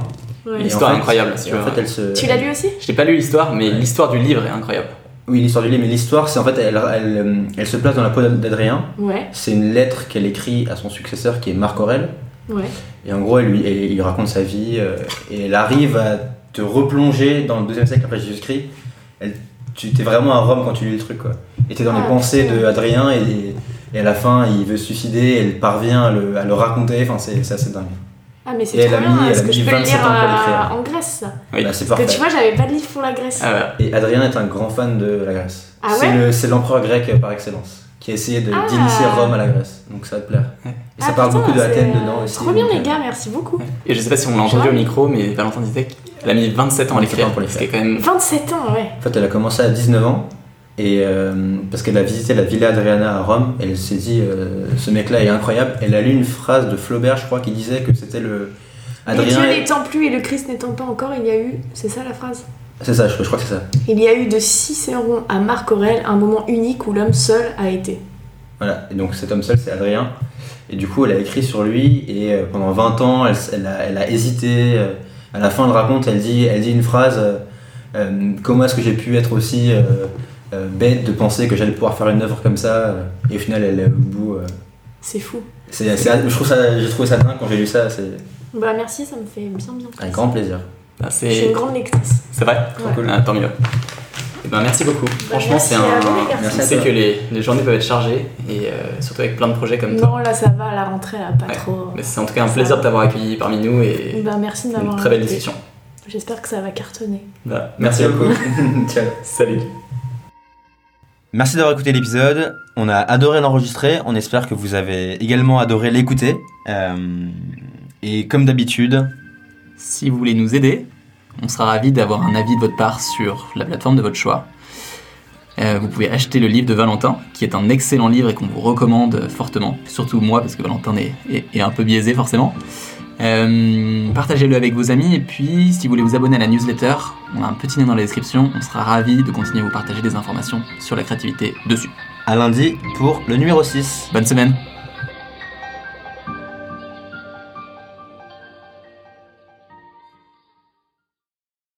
B: En
A: L'histoire est
B: fait-
A: incroyable, si tu
B: en fait, elle se.
C: Tu l'as lu aussi?
A: Je n'ai pas lu l'histoire, mais
B: Ouais.
A: l'histoire du livre est incroyable.
B: Oui, l'histoire du livre, mais l'histoire, c'est en fait, elle, elle, elle se place dans la peau d'Adrien.
C: Ouais,
B: C'est une lettre qu'elle écrit à son successeur qui est Marc Aurèle.
C: ouais.
B: Et en gros, elle lui, elle- il lui raconte sa vie euh, et elle arrive à te replonger dans le deuxième siècle après Jésus-Christ. Elle- Tu es vraiment à Rome quand tu lis le truc, quoi. Et t'es dans les
C: Ah,
B: pensées de Adrien et, et à la fin, il veut se suicider, elle parvient à le, à le raconter. Enfin, c'est c'est assez dingue.
C: Ah, mais c'est
B: Et
C: trop
B: elle a
C: bien, est-ce que je peux le
B: 27
C: lire
B: ans pour
C: euh, en Grèce ça
A: Oui.
B: Bah, c'est
C: Parce que
B: parfait.
C: tu vois, j'avais pas de livre pour la Grèce.
A: Ah ouais.
B: Et Adrien est un grand fan de la Grèce.
C: Ah
B: c'est
C: ouais
B: le- c'est l'empereur grec par excellence qui a essayé de-
C: Ah.
B: d'initier Rome à la Grèce. Donc ça va te plaire.
A: Ouais.
B: Et ça
C: Ah,
B: parle
C: putain,
B: beaucoup de Athènes dedans aussi.
C: Trop bien,
B: donc,
C: les
B: euh,
C: gars, merci beaucoup.
A: Et je sais pas si on l'a entendu au micro, mais Valentin disait qu'elle a mis 27 ans à
B: 27
A: l'écrire. Ce qui est
B: l'écrire.
A: quand même.
C: 27 ans, ouais.
B: En fait, elle a commencé à 19 ans Et euh, parce qu'elle a visité la Villa Adriana à Rome, elle s'est dit euh, ce mec-là est incroyable. Elle a lu une phrase de Flaubert, je crois, qui disait que c'était le.
C: et Dieu n'étant plus et le Christ n'étant pas encore, il y a eu. C'est ça la phrase?
B: C'est ça, je, je crois que c'est ça.
C: Il y a eu de Cicéron à Marc Aurèle un moment unique où l'homme seul a été.
B: Voilà, et donc cet homme seul, c'est Adrien. Et du coup, elle a écrit sur lui, et euh, pendant 20 ans, elle, elle a, elle a hésité. À la fin, elle raconte, elle dit, elle dit une phrase euh, euh, Comment est-ce que j'ai pu être aussi euh, euh, bête de penser que j'allais pouvoir faire une œuvre comme ça Et au final, elle est au bout. euh.
C: C'est fou.
B: C'est- c'est- je trouve ça, j'ai trouvé ça dingue quand j'ai lu ça, c'est
C: Bah merci, ça me fait bien bien plaisir.
B: avec grand plaisir.
A: Bah,
C: Je suis une
A: c'est
C: grande lectrice.
A: c'est vrai
C: Ouais.
B: cool.
A: Ah, Tant mieux. Eh ben, merci beaucoup. Franchement,
C: merci
A: c'est un.
B: Merci
A: On
B: à
A: sait
B: toi.
A: que les, les journées peuvent être chargées, et euh, surtout avec plein de projets comme toi.
C: Non, là ça va, à la rentrée, là, pas
A: Ouais.
C: trop.
A: Mais c'est en tout cas un
C: Ça
A: plaisir
C: va.
A: de t'avoir accueilli parmi nous et
C: Bah merci de m'avoir
A: une très belle discussion.
C: J'espère que ça va cartonner.
A: Bah, merci beaucoup.
B: Ciao.
A: Salut.
D: Merci d'avoir écouté l'épisode. On a adoré l'enregistrer. On espère que vous avez également adoré l'écouter. Euh, et comme d'habitude,
A: Si vous voulez nous aider, on sera ravis d'avoir un avis de votre part sur la plateforme de votre choix. Euh, vous pouvez acheter le livre de Valentin, qui est un excellent livre et qu'on vous recommande fortement, surtout moi, parce que Valentin est, est- est un peu biaisé forcément. Euh, Partagez-le avec vos amis, et puis si vous voulez vous abonner à la newsletter, on a un petit lien dans la description, on sera ravis de continuer à vous partager des informations sur la créativité dessus.
D: à lundi pour le numéro 6.
A: Bonne semaine